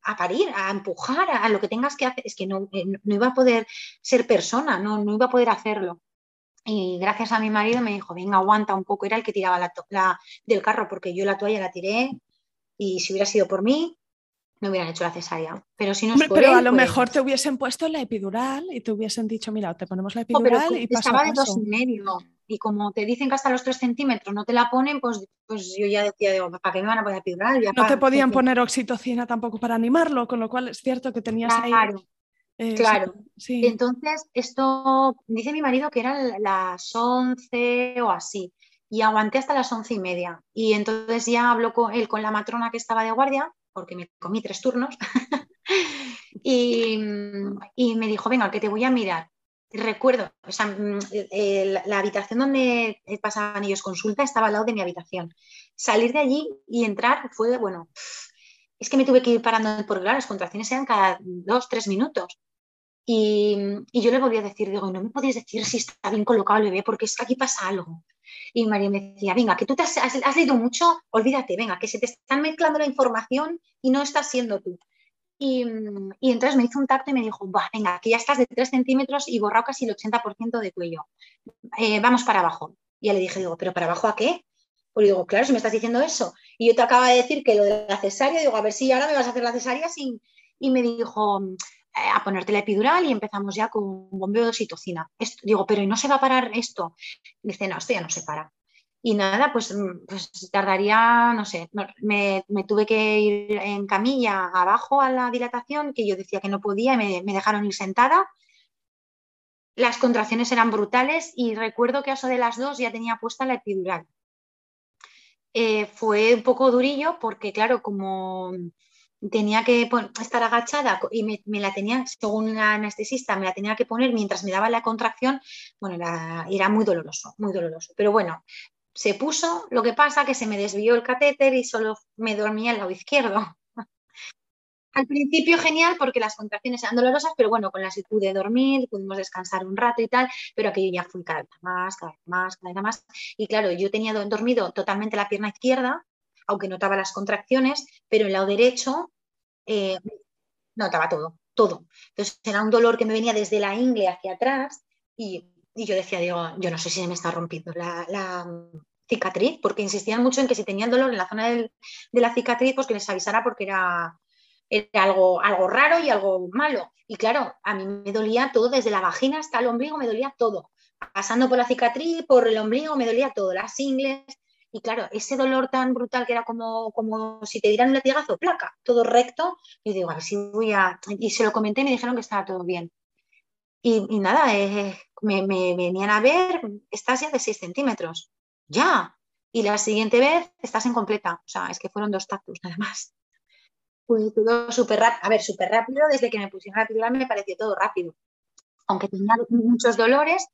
a parir, a empujar, a, lo que tengas que hacer. Es que no, eh, no, iba a poder ser persona, no, no iba a poder hacerlo. Y gracias a mi marido me dijo, venga, aguanta un poco. Era el que tiraba la, la del carro porque yo la toalla la tiré y si hubiera sido por mí, me hubieran hecho la cesárea. Pero si no Pero a lo pues mejor te hubiesen puesto la epidural y te hubiesen dicho, mira, te ponemos la epidural y paso Estaba de dos y medio y como te dicen que hasta los 3 centímetros no te la ponen, pues, pues yo ya decía, digo, ¿para qué me van a poner epidural? no te podían poner oxitocina tampoco para animarlo, con lo cual es cierto que tenías ahí... Claro, eh, claro. Sí. Entonces, esto, dice mi marido que eran las 11 o así, y aguanté hasta las once y media. Y entonces ya habló con él con la matrona que estaba de guardia, porque me comí tres turnos, y, y me dijo, venga, que te voy a mirar recuerdo, o sea, mm, la, habitación donde pasaban ellos consulta estaba al lado de mi habitación. Salir de allí y entrar fue, bueno, es que me tuve que ir parando por claro, las contracciones eran cada dos, tres minutos. Y, yo le volví a decir, digo, no me podías decir si está bien colocado el bebé, porque es que aquí pasa algo. Y María me decía, venga, que tú te has, leído mucho, olvídate, venga, que se te están mezclando la información y no estás siendo tú. Y, entonces me hizo un tacto y me dijo, venga, que ya estás de 3 centímetros y borrado casi el 80% de cuello. Eh, vamos para abajo. Y ya le dije, digo, ¿pero para abajo a qué? Pues digo, claro, si me estás diciendo eso. Y yo te acabo de decir que lo de la cesárea, digo, a ver si ahora me vas a hacer la cesárea sin... Y me dijo, a ponerte la epidural y empezamos ya con un bombeo de oxitocina. digo, pero ¿y no se va a parar esto? dice, no, esto ya no se para. y nada, pues, mm, pues tardaría, no sé, me, tuve que ir en camilla abajo a la dilatación, que yo decía que no podía, me, me dejaron ir sentada. Las contracciones eran brutales y recuerdo que a eso de las dos ya tenía puesta la epidural. Eh, fue un poco durillo porque, claro, como tenía que estar agachada y me, la tenía, según la anestesista, me la tenía que poner mientras me daba la contracción, bueno, era, muy doloroso, muy doloroso. Pero bueno, se puso, lo que pasa que se me desvió el catéter y solo me dormía el lado izquierdo. Al principio genial porque las contracciones eran dolorosas, pero bueno, con la se pude dormir, pudimos descansar un rato y tal, pero aquello ya fue cada vez más, cada vez más, cada vez más. Y claro, yo tenía dormido totalmente la pierna izquierda, aunque notaba las contracciones, pero el lado derecho eh, notaba todo, todo. Entonces era un dolor que me venía desde la ingle hacia atrás y, yo decía, digo, yo no sé si se me está rompiendo la, cicatriz, porque insistían mucho en que si tenían dolor en la zona de la cicatriz, pues que les avisara porque era era algo, algo raro y algo malo. Y claro, a mí me dolía todo, desde la vagina hasta el ombligo, me dolía todo. Pasando por la cicatriz, por el ombligo, me dolía todo, las ingles. Y claro, ese dolor tan brutal que era como, como si te dieran un latigazo, placa, todo recto. Y digo, a ver si voy a. Y se lo comenté y me dijeron que estaba todo bien. Y, nada, eh, me, me, venían a ver, estás ya de 6 centímetros. Ya. Y la siguiente vez estás en completa. O sea, es que fueron dos tactos nada más. Fue todo súper rápido. A ver, súper rápido, desde que me pusieron la epidural me pareció todo rápido. Aunque tenía muchos dolores,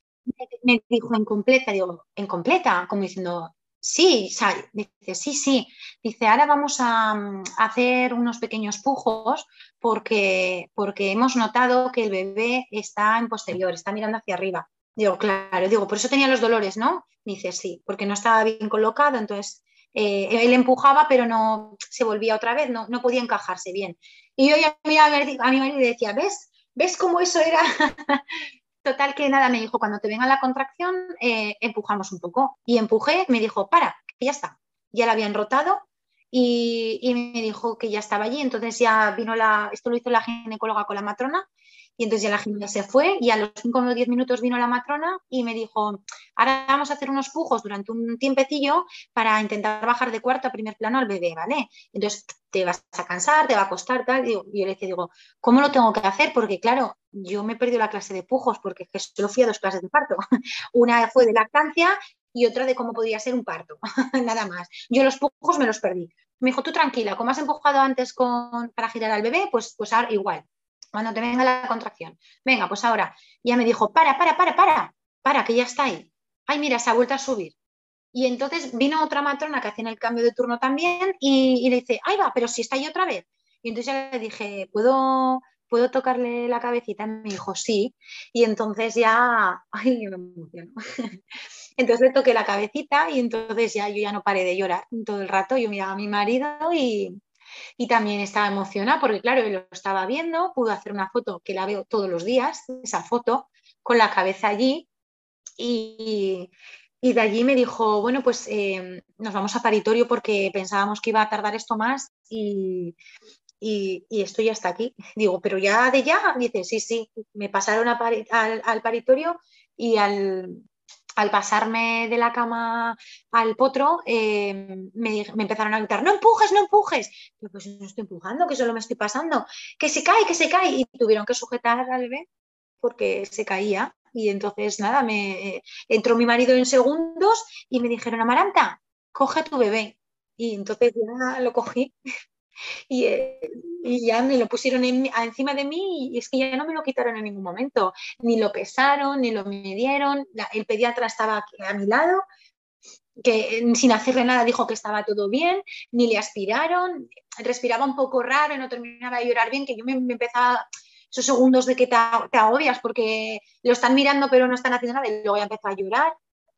me dijo en completa, digo, en completa, como diciendo, sí, dice, sí, sí. Dice, ahora vamos a, mm, hacer unos pequeños pujos porque, porque hemos notado que el bebé está en posterior, está mirando hacia arriba. Digo, claro, digo, por eso tenía los dolores, ¿no? Dice, sí, porque no estaba bien colocado, entonces eh, él empujaba, pero no se volvía otra vez, no, no podía encajarse bien. Y yo ya miraba a mi marido y decía, ¿ves? ¿Ves cómo eso era? Total que nada, me dijo, cuando te venga la contracción, eh, empujamos un poco. Y empujé, me dijo, para, que ya está. Ya la habían rotado y, y, me dijo que ya estaba allí. Entonces ya vino la, esto lo hizo la ginecóloga con la matrona y entonces ya la gimnasia se fue y a los 5 o 10 minutos vino la matrona y me dijo, ahora vamos a hacer unos pujos durante un tiempecillo para intentar bajar de cuarto a primer plano al bebé, ¿vale? Entonces te vas a cansar, te va a costar, tal. Y yo le decía, digo, ¿cómo lo tengo que hacer? Porque claro, yo me he perdido la clase de pujos porque solo fui a dos clases de parto. Una fue de lactancia y otra de cómo podría ser un parto, nada más. Yo los pujos me los perdí. Me dijo, tú tranquila, como has empujado antes con, para girar al bebé, pues, pues ahora igual cuando te venga la contracción. Venga, pues ahora. Ya me dijo, para, para, para, para, para, que ya está ahí. Ay, mira, se ha vuelto a subir. Y entonces vino otra matrona que hacía el cambio de turno también y, le dice, ay va, pero si está ahí otra vez. Y entonces ya le dije, ¿puedo, ¿puedo tocarle la cabecita? Y me dijo, sí. Y entonces ya, ay, me emociono. Entonces le toqué la cabecita y entonces ya yo ya no paré de llorar todo el rato. Yo miraba a mi marido y, y también estaba emocionada porque, claro, lo estaba viendo, pudo hacer una foto que la veo todos los días, esa foto, con la cabeza allí. Y, de allí me dijo, bueno, pues eh, nos vamos a paritorio porque pensábamos que iba a tardar esto más y, y, esto ya está aquí. Digo, pero ya de ya, dice, sí, sí, me pasaron al, paritorio y al, al pasarme de la cama al potro, eh, me, empezaron a gritar, no empujes, no empujes. Yo pues no estoy empujando, que solo me estoy pasando. Que se cae, que se cae. Y tuvieron que sujetar al bebé porque se caía. Y entonces, nada, me entró mi marido en segundos y me dijeron, Amaranta, coge a tu bebé. Y entonces ya lo cogí eh, y, ya me lo pusieron encima de mí y es que ya no me lo quitaron en ningún momento. Ni lo pesaron, ni lo midieron. el pediatra estaba a mi lado, que sin hacerle nada dijo que estaba todo bien, ni le aspiraron. Respiraba un poco raro, no terminaba de llorar bien, que yo me, empezaba esos segundos de que te, te, agobias porque lo están mirando pero no están haciendo nada y luego ya empezó a llorar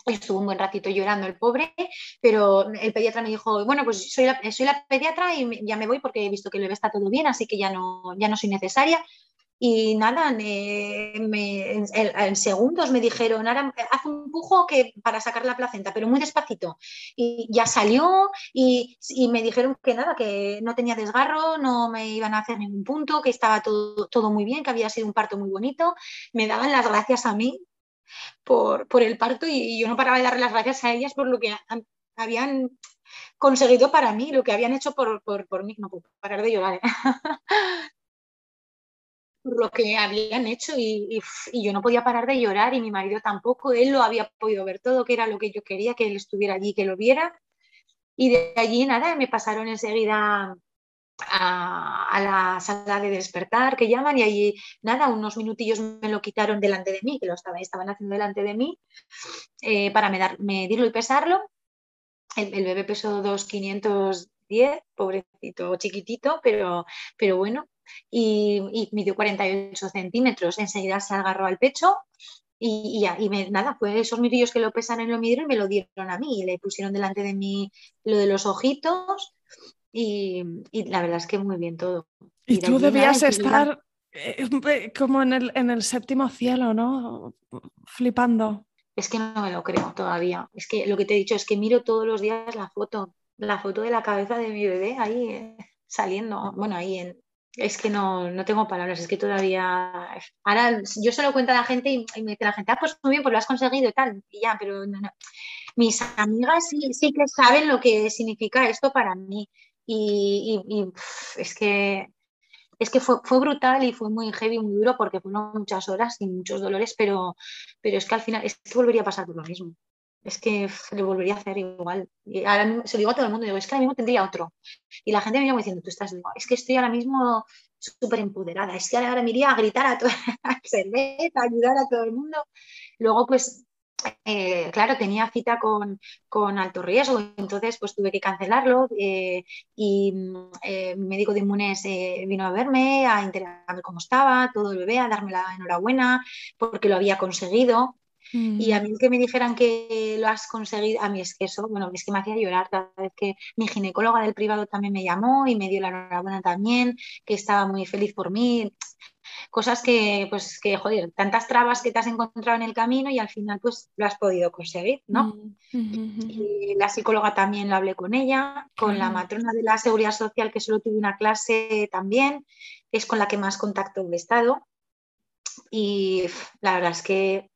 Estuvo un buen ratito llorando el pobre, pero el pediatra me dijo, bueno, pues soy la, soy la pediatra y ya me voy porque he visto que el bebé está todo bien, así que ya no, ya no soy necesaria. Y nada, en, segundos me dijeron, ahora haz un pujo que, para sacar la placenta, pero muy despacito. Y ya salió y, y, me dijeron que nada, que no tenía desgarro, no me iban a hacer ningún punto, que estaba todo, todo muy bien, que había sido un parto muy bonito. Me daban las gracias a mí por, por el parto y, yo no paraba de darle las gracias a ellas por lo que habían conseguido para mí, lo que habían hecho por, por, por mí. No puedo parar de llorar. ¿eh? por lo que habían hecho y, y, yo no podía parar de llorar y mi marido tampoco. Él lo había podido ver todo, que era lo que yo quería, que él estuviera allí, que lo viera. Y de allí nada, me pasaron enseguida a, la sala de despertar que llaman y allí nada, unos minutillos me lo quitaron delante de mí, que lo estaban, estaban haciendo delante de mí eh, para medirlo y pesarlo. El, bebé pesó 2,510, pobrecito, chiquitito, pero, pero bueno, y, y midió 48 centímetros. Enseguida se agarró al pecho y, y, me, nada, pues esos minutillos que lo pesan en lo midieron y me lo dieron a mí y le pusieron delante de mí lo de los ojitos y, la verdad es que muy bien todo. Y, tú debías estar eh, como en el, en el séptimo cielo, ¿no? Flipando. Es que no me lo creo todavía. Es que lo que te he dicho es que miro todos los días la foto, la foto de la cabeza de mi bebé ahí eh, saliendo, bueno, ahí en... Es que no, no tengo palabras, es que todavía... Ahora yo se lo cuento a la gente y, me dice la gente, ah, pues muy bien, pues lo has conseguido y tal, y ya, pero no, no. Mis amigas sí, sí que saben lo que significa esto para mí y, es que, es que fue, fue, brutal y fue muy heavy, muy duro porque fueron muchas horas y muchos dolores, pero, pero es que al final es que volvería a pasar por lo mismo. Es que lo volvería a hacer igual. Y ahora se lo digo a todo el mundo, es que ahora mismo tendría otro. Y la gente me iba diciendo, tú estás, digo, es que estoy ahora mismo súper empoderada, es que ahora me iría a gritar a, toda a a ayudar a todo el mundo. Luego, pues eh, claro, tenía cita con, con, alto riesgo, entonces pues tuve que cancelarlo eh, y eh, mi médico de inmunes vino a verme, a enterarme cómo estaba, todo el bebé, a darme la enhorabuena porque lo había conseguido. Y a mí mm. que me dijeran que lo has conseguido, a mí es que eso, bueno, es que me hacía llorar cada vez que mi ginecóloga del privado también me llamó y me dio la enhorabuena también, que estaba muy feliz por mí cosas que, pues, que, joder, tantas trabas que te has encontrado en el camino y al final, pues, lo has podido conseguir, ¿no? Mm, y la psicóloga también lo hablé con ella, con la matrona de la Seguridad Social, que solo tuve una clase también, es con la que más contacto he estado. Y la verdad es que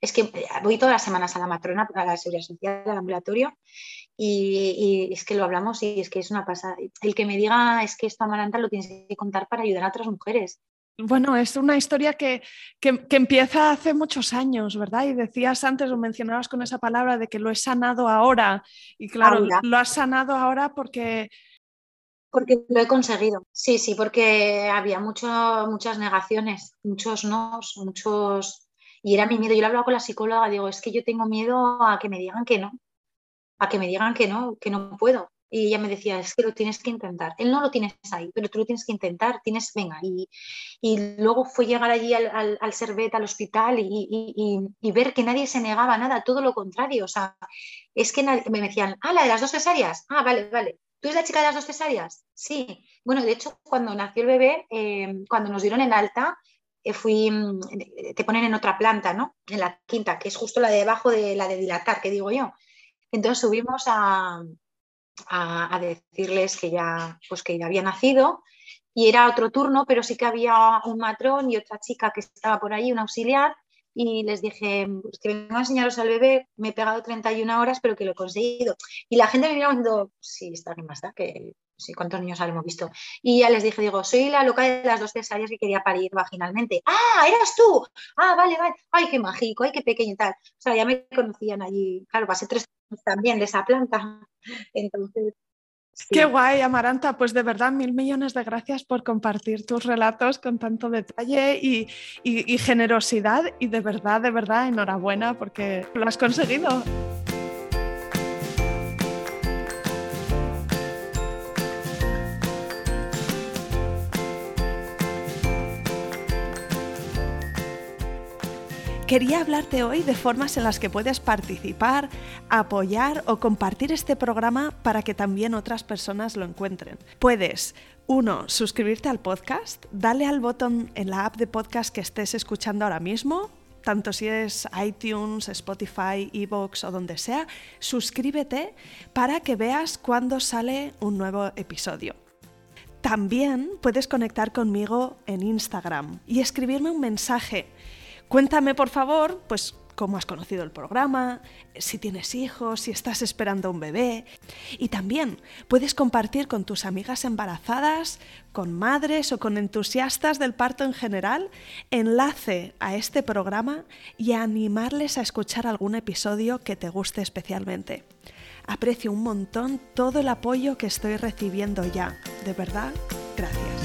es que voy todas las semanas a la matrona, a la seguridad social, al ambulatorio, y, es que lo hablamos y es que es una pasada. El que me diga es que esto Amaranta lo tienes que contar para ayudar a otras mujeres. Bueno, es una historia que, empieza hace muchos años, ¿verdad? Y decías antes o mencionabas con esa palabra de que lo he sanado ahora. Y claro, lo has sanado ahora porque... Porque lo he conseguido. Sí, sí, porque había mucho, muchas negaciones, muchos no, muchos... Y era mi miedo. Yo lo hablaba con la psicóloga, digo, es que yo tengo miedo a que me digan que no, a que me digan que no, que no puedo. Y ella me decía, es que lo tienes que intentar. Él no lo tienes ahí, pero tú lo tienes que intentar, tienes, venga. Y, y luego fue llegar allí al, al, al Servet, al hospital, y, y, y, ver que nadie se negaba a nada, todo lo contrario. O sea, es que me decían, ah, la de las dos cesáreas. Ah, vale, vale. ¿Tú eres la chica de las dos cesáreas? Sí. Bueno, de hecho, cuando nació el bebé, eh, cuando nos dieron el alta, eh, fui, mm, te ponen en otra planta, ¿no? En la quinta, que es justo la de debajo de la de dilatar, que digo yo. Entonces subimos a, a, decirles que ya, pues que ya había nacido y era otro turno, pero sí que había un matrón y otra chica que estaba por ahí, un auxiliar, y les dije pues que vengo a enseñaros al bebé, me he pegado 31 horas, pero que lo he conseguido. Y la gente me miraba diciendo, sí, está bien más da, que sí, cuántos niños habremos visto. Y ya les dije, digo, soy la loca de las dos cesáreas que quería parir vaginalmente. ¡Ah, eras tú! ¡Ah, vale, vale! ¡Ay, qué mágico! ¡Ay, qué pequeño y tal! O sea, ya me conocían allí. Claro, pasé tres años también de esa planta. Entonces, Qué guay, Amaranta. Pues de verdad, mil millones de gracias por compartir tus relatos con tanto detalle y, y generosidad. Y de verdad, de verdad, enhorabuena porque lo has conseguido. Quería hablarte hoy de formas en las que puedes participar, apoyar o compartir este programa para que también otras personas lo encuentren. Puedes, uno, suscribirte al podcast, dale al botón en la app de podcast que estés escuchando ahora mismo, tanto si es iTunes, Spotify, Evox o donde sea, suscríbete para que veas cuando sale un nuevo episodio. También puedes conectar conmigo en Instagram y escribirme un mensaje Cuéntame, por favor, pues cómo has conocido el programa, si tienes hijos, si estás esperando un bebé. Y también puedes compartir con tus amigas embarazadas, con madres o con entusiastas del parto en general, enlace a este programa y animarles a escuchar algún episodio que te guste especialmente. Aprecio un montón todo el apoyo que estoy recibiendo ya. De verdad, gracias.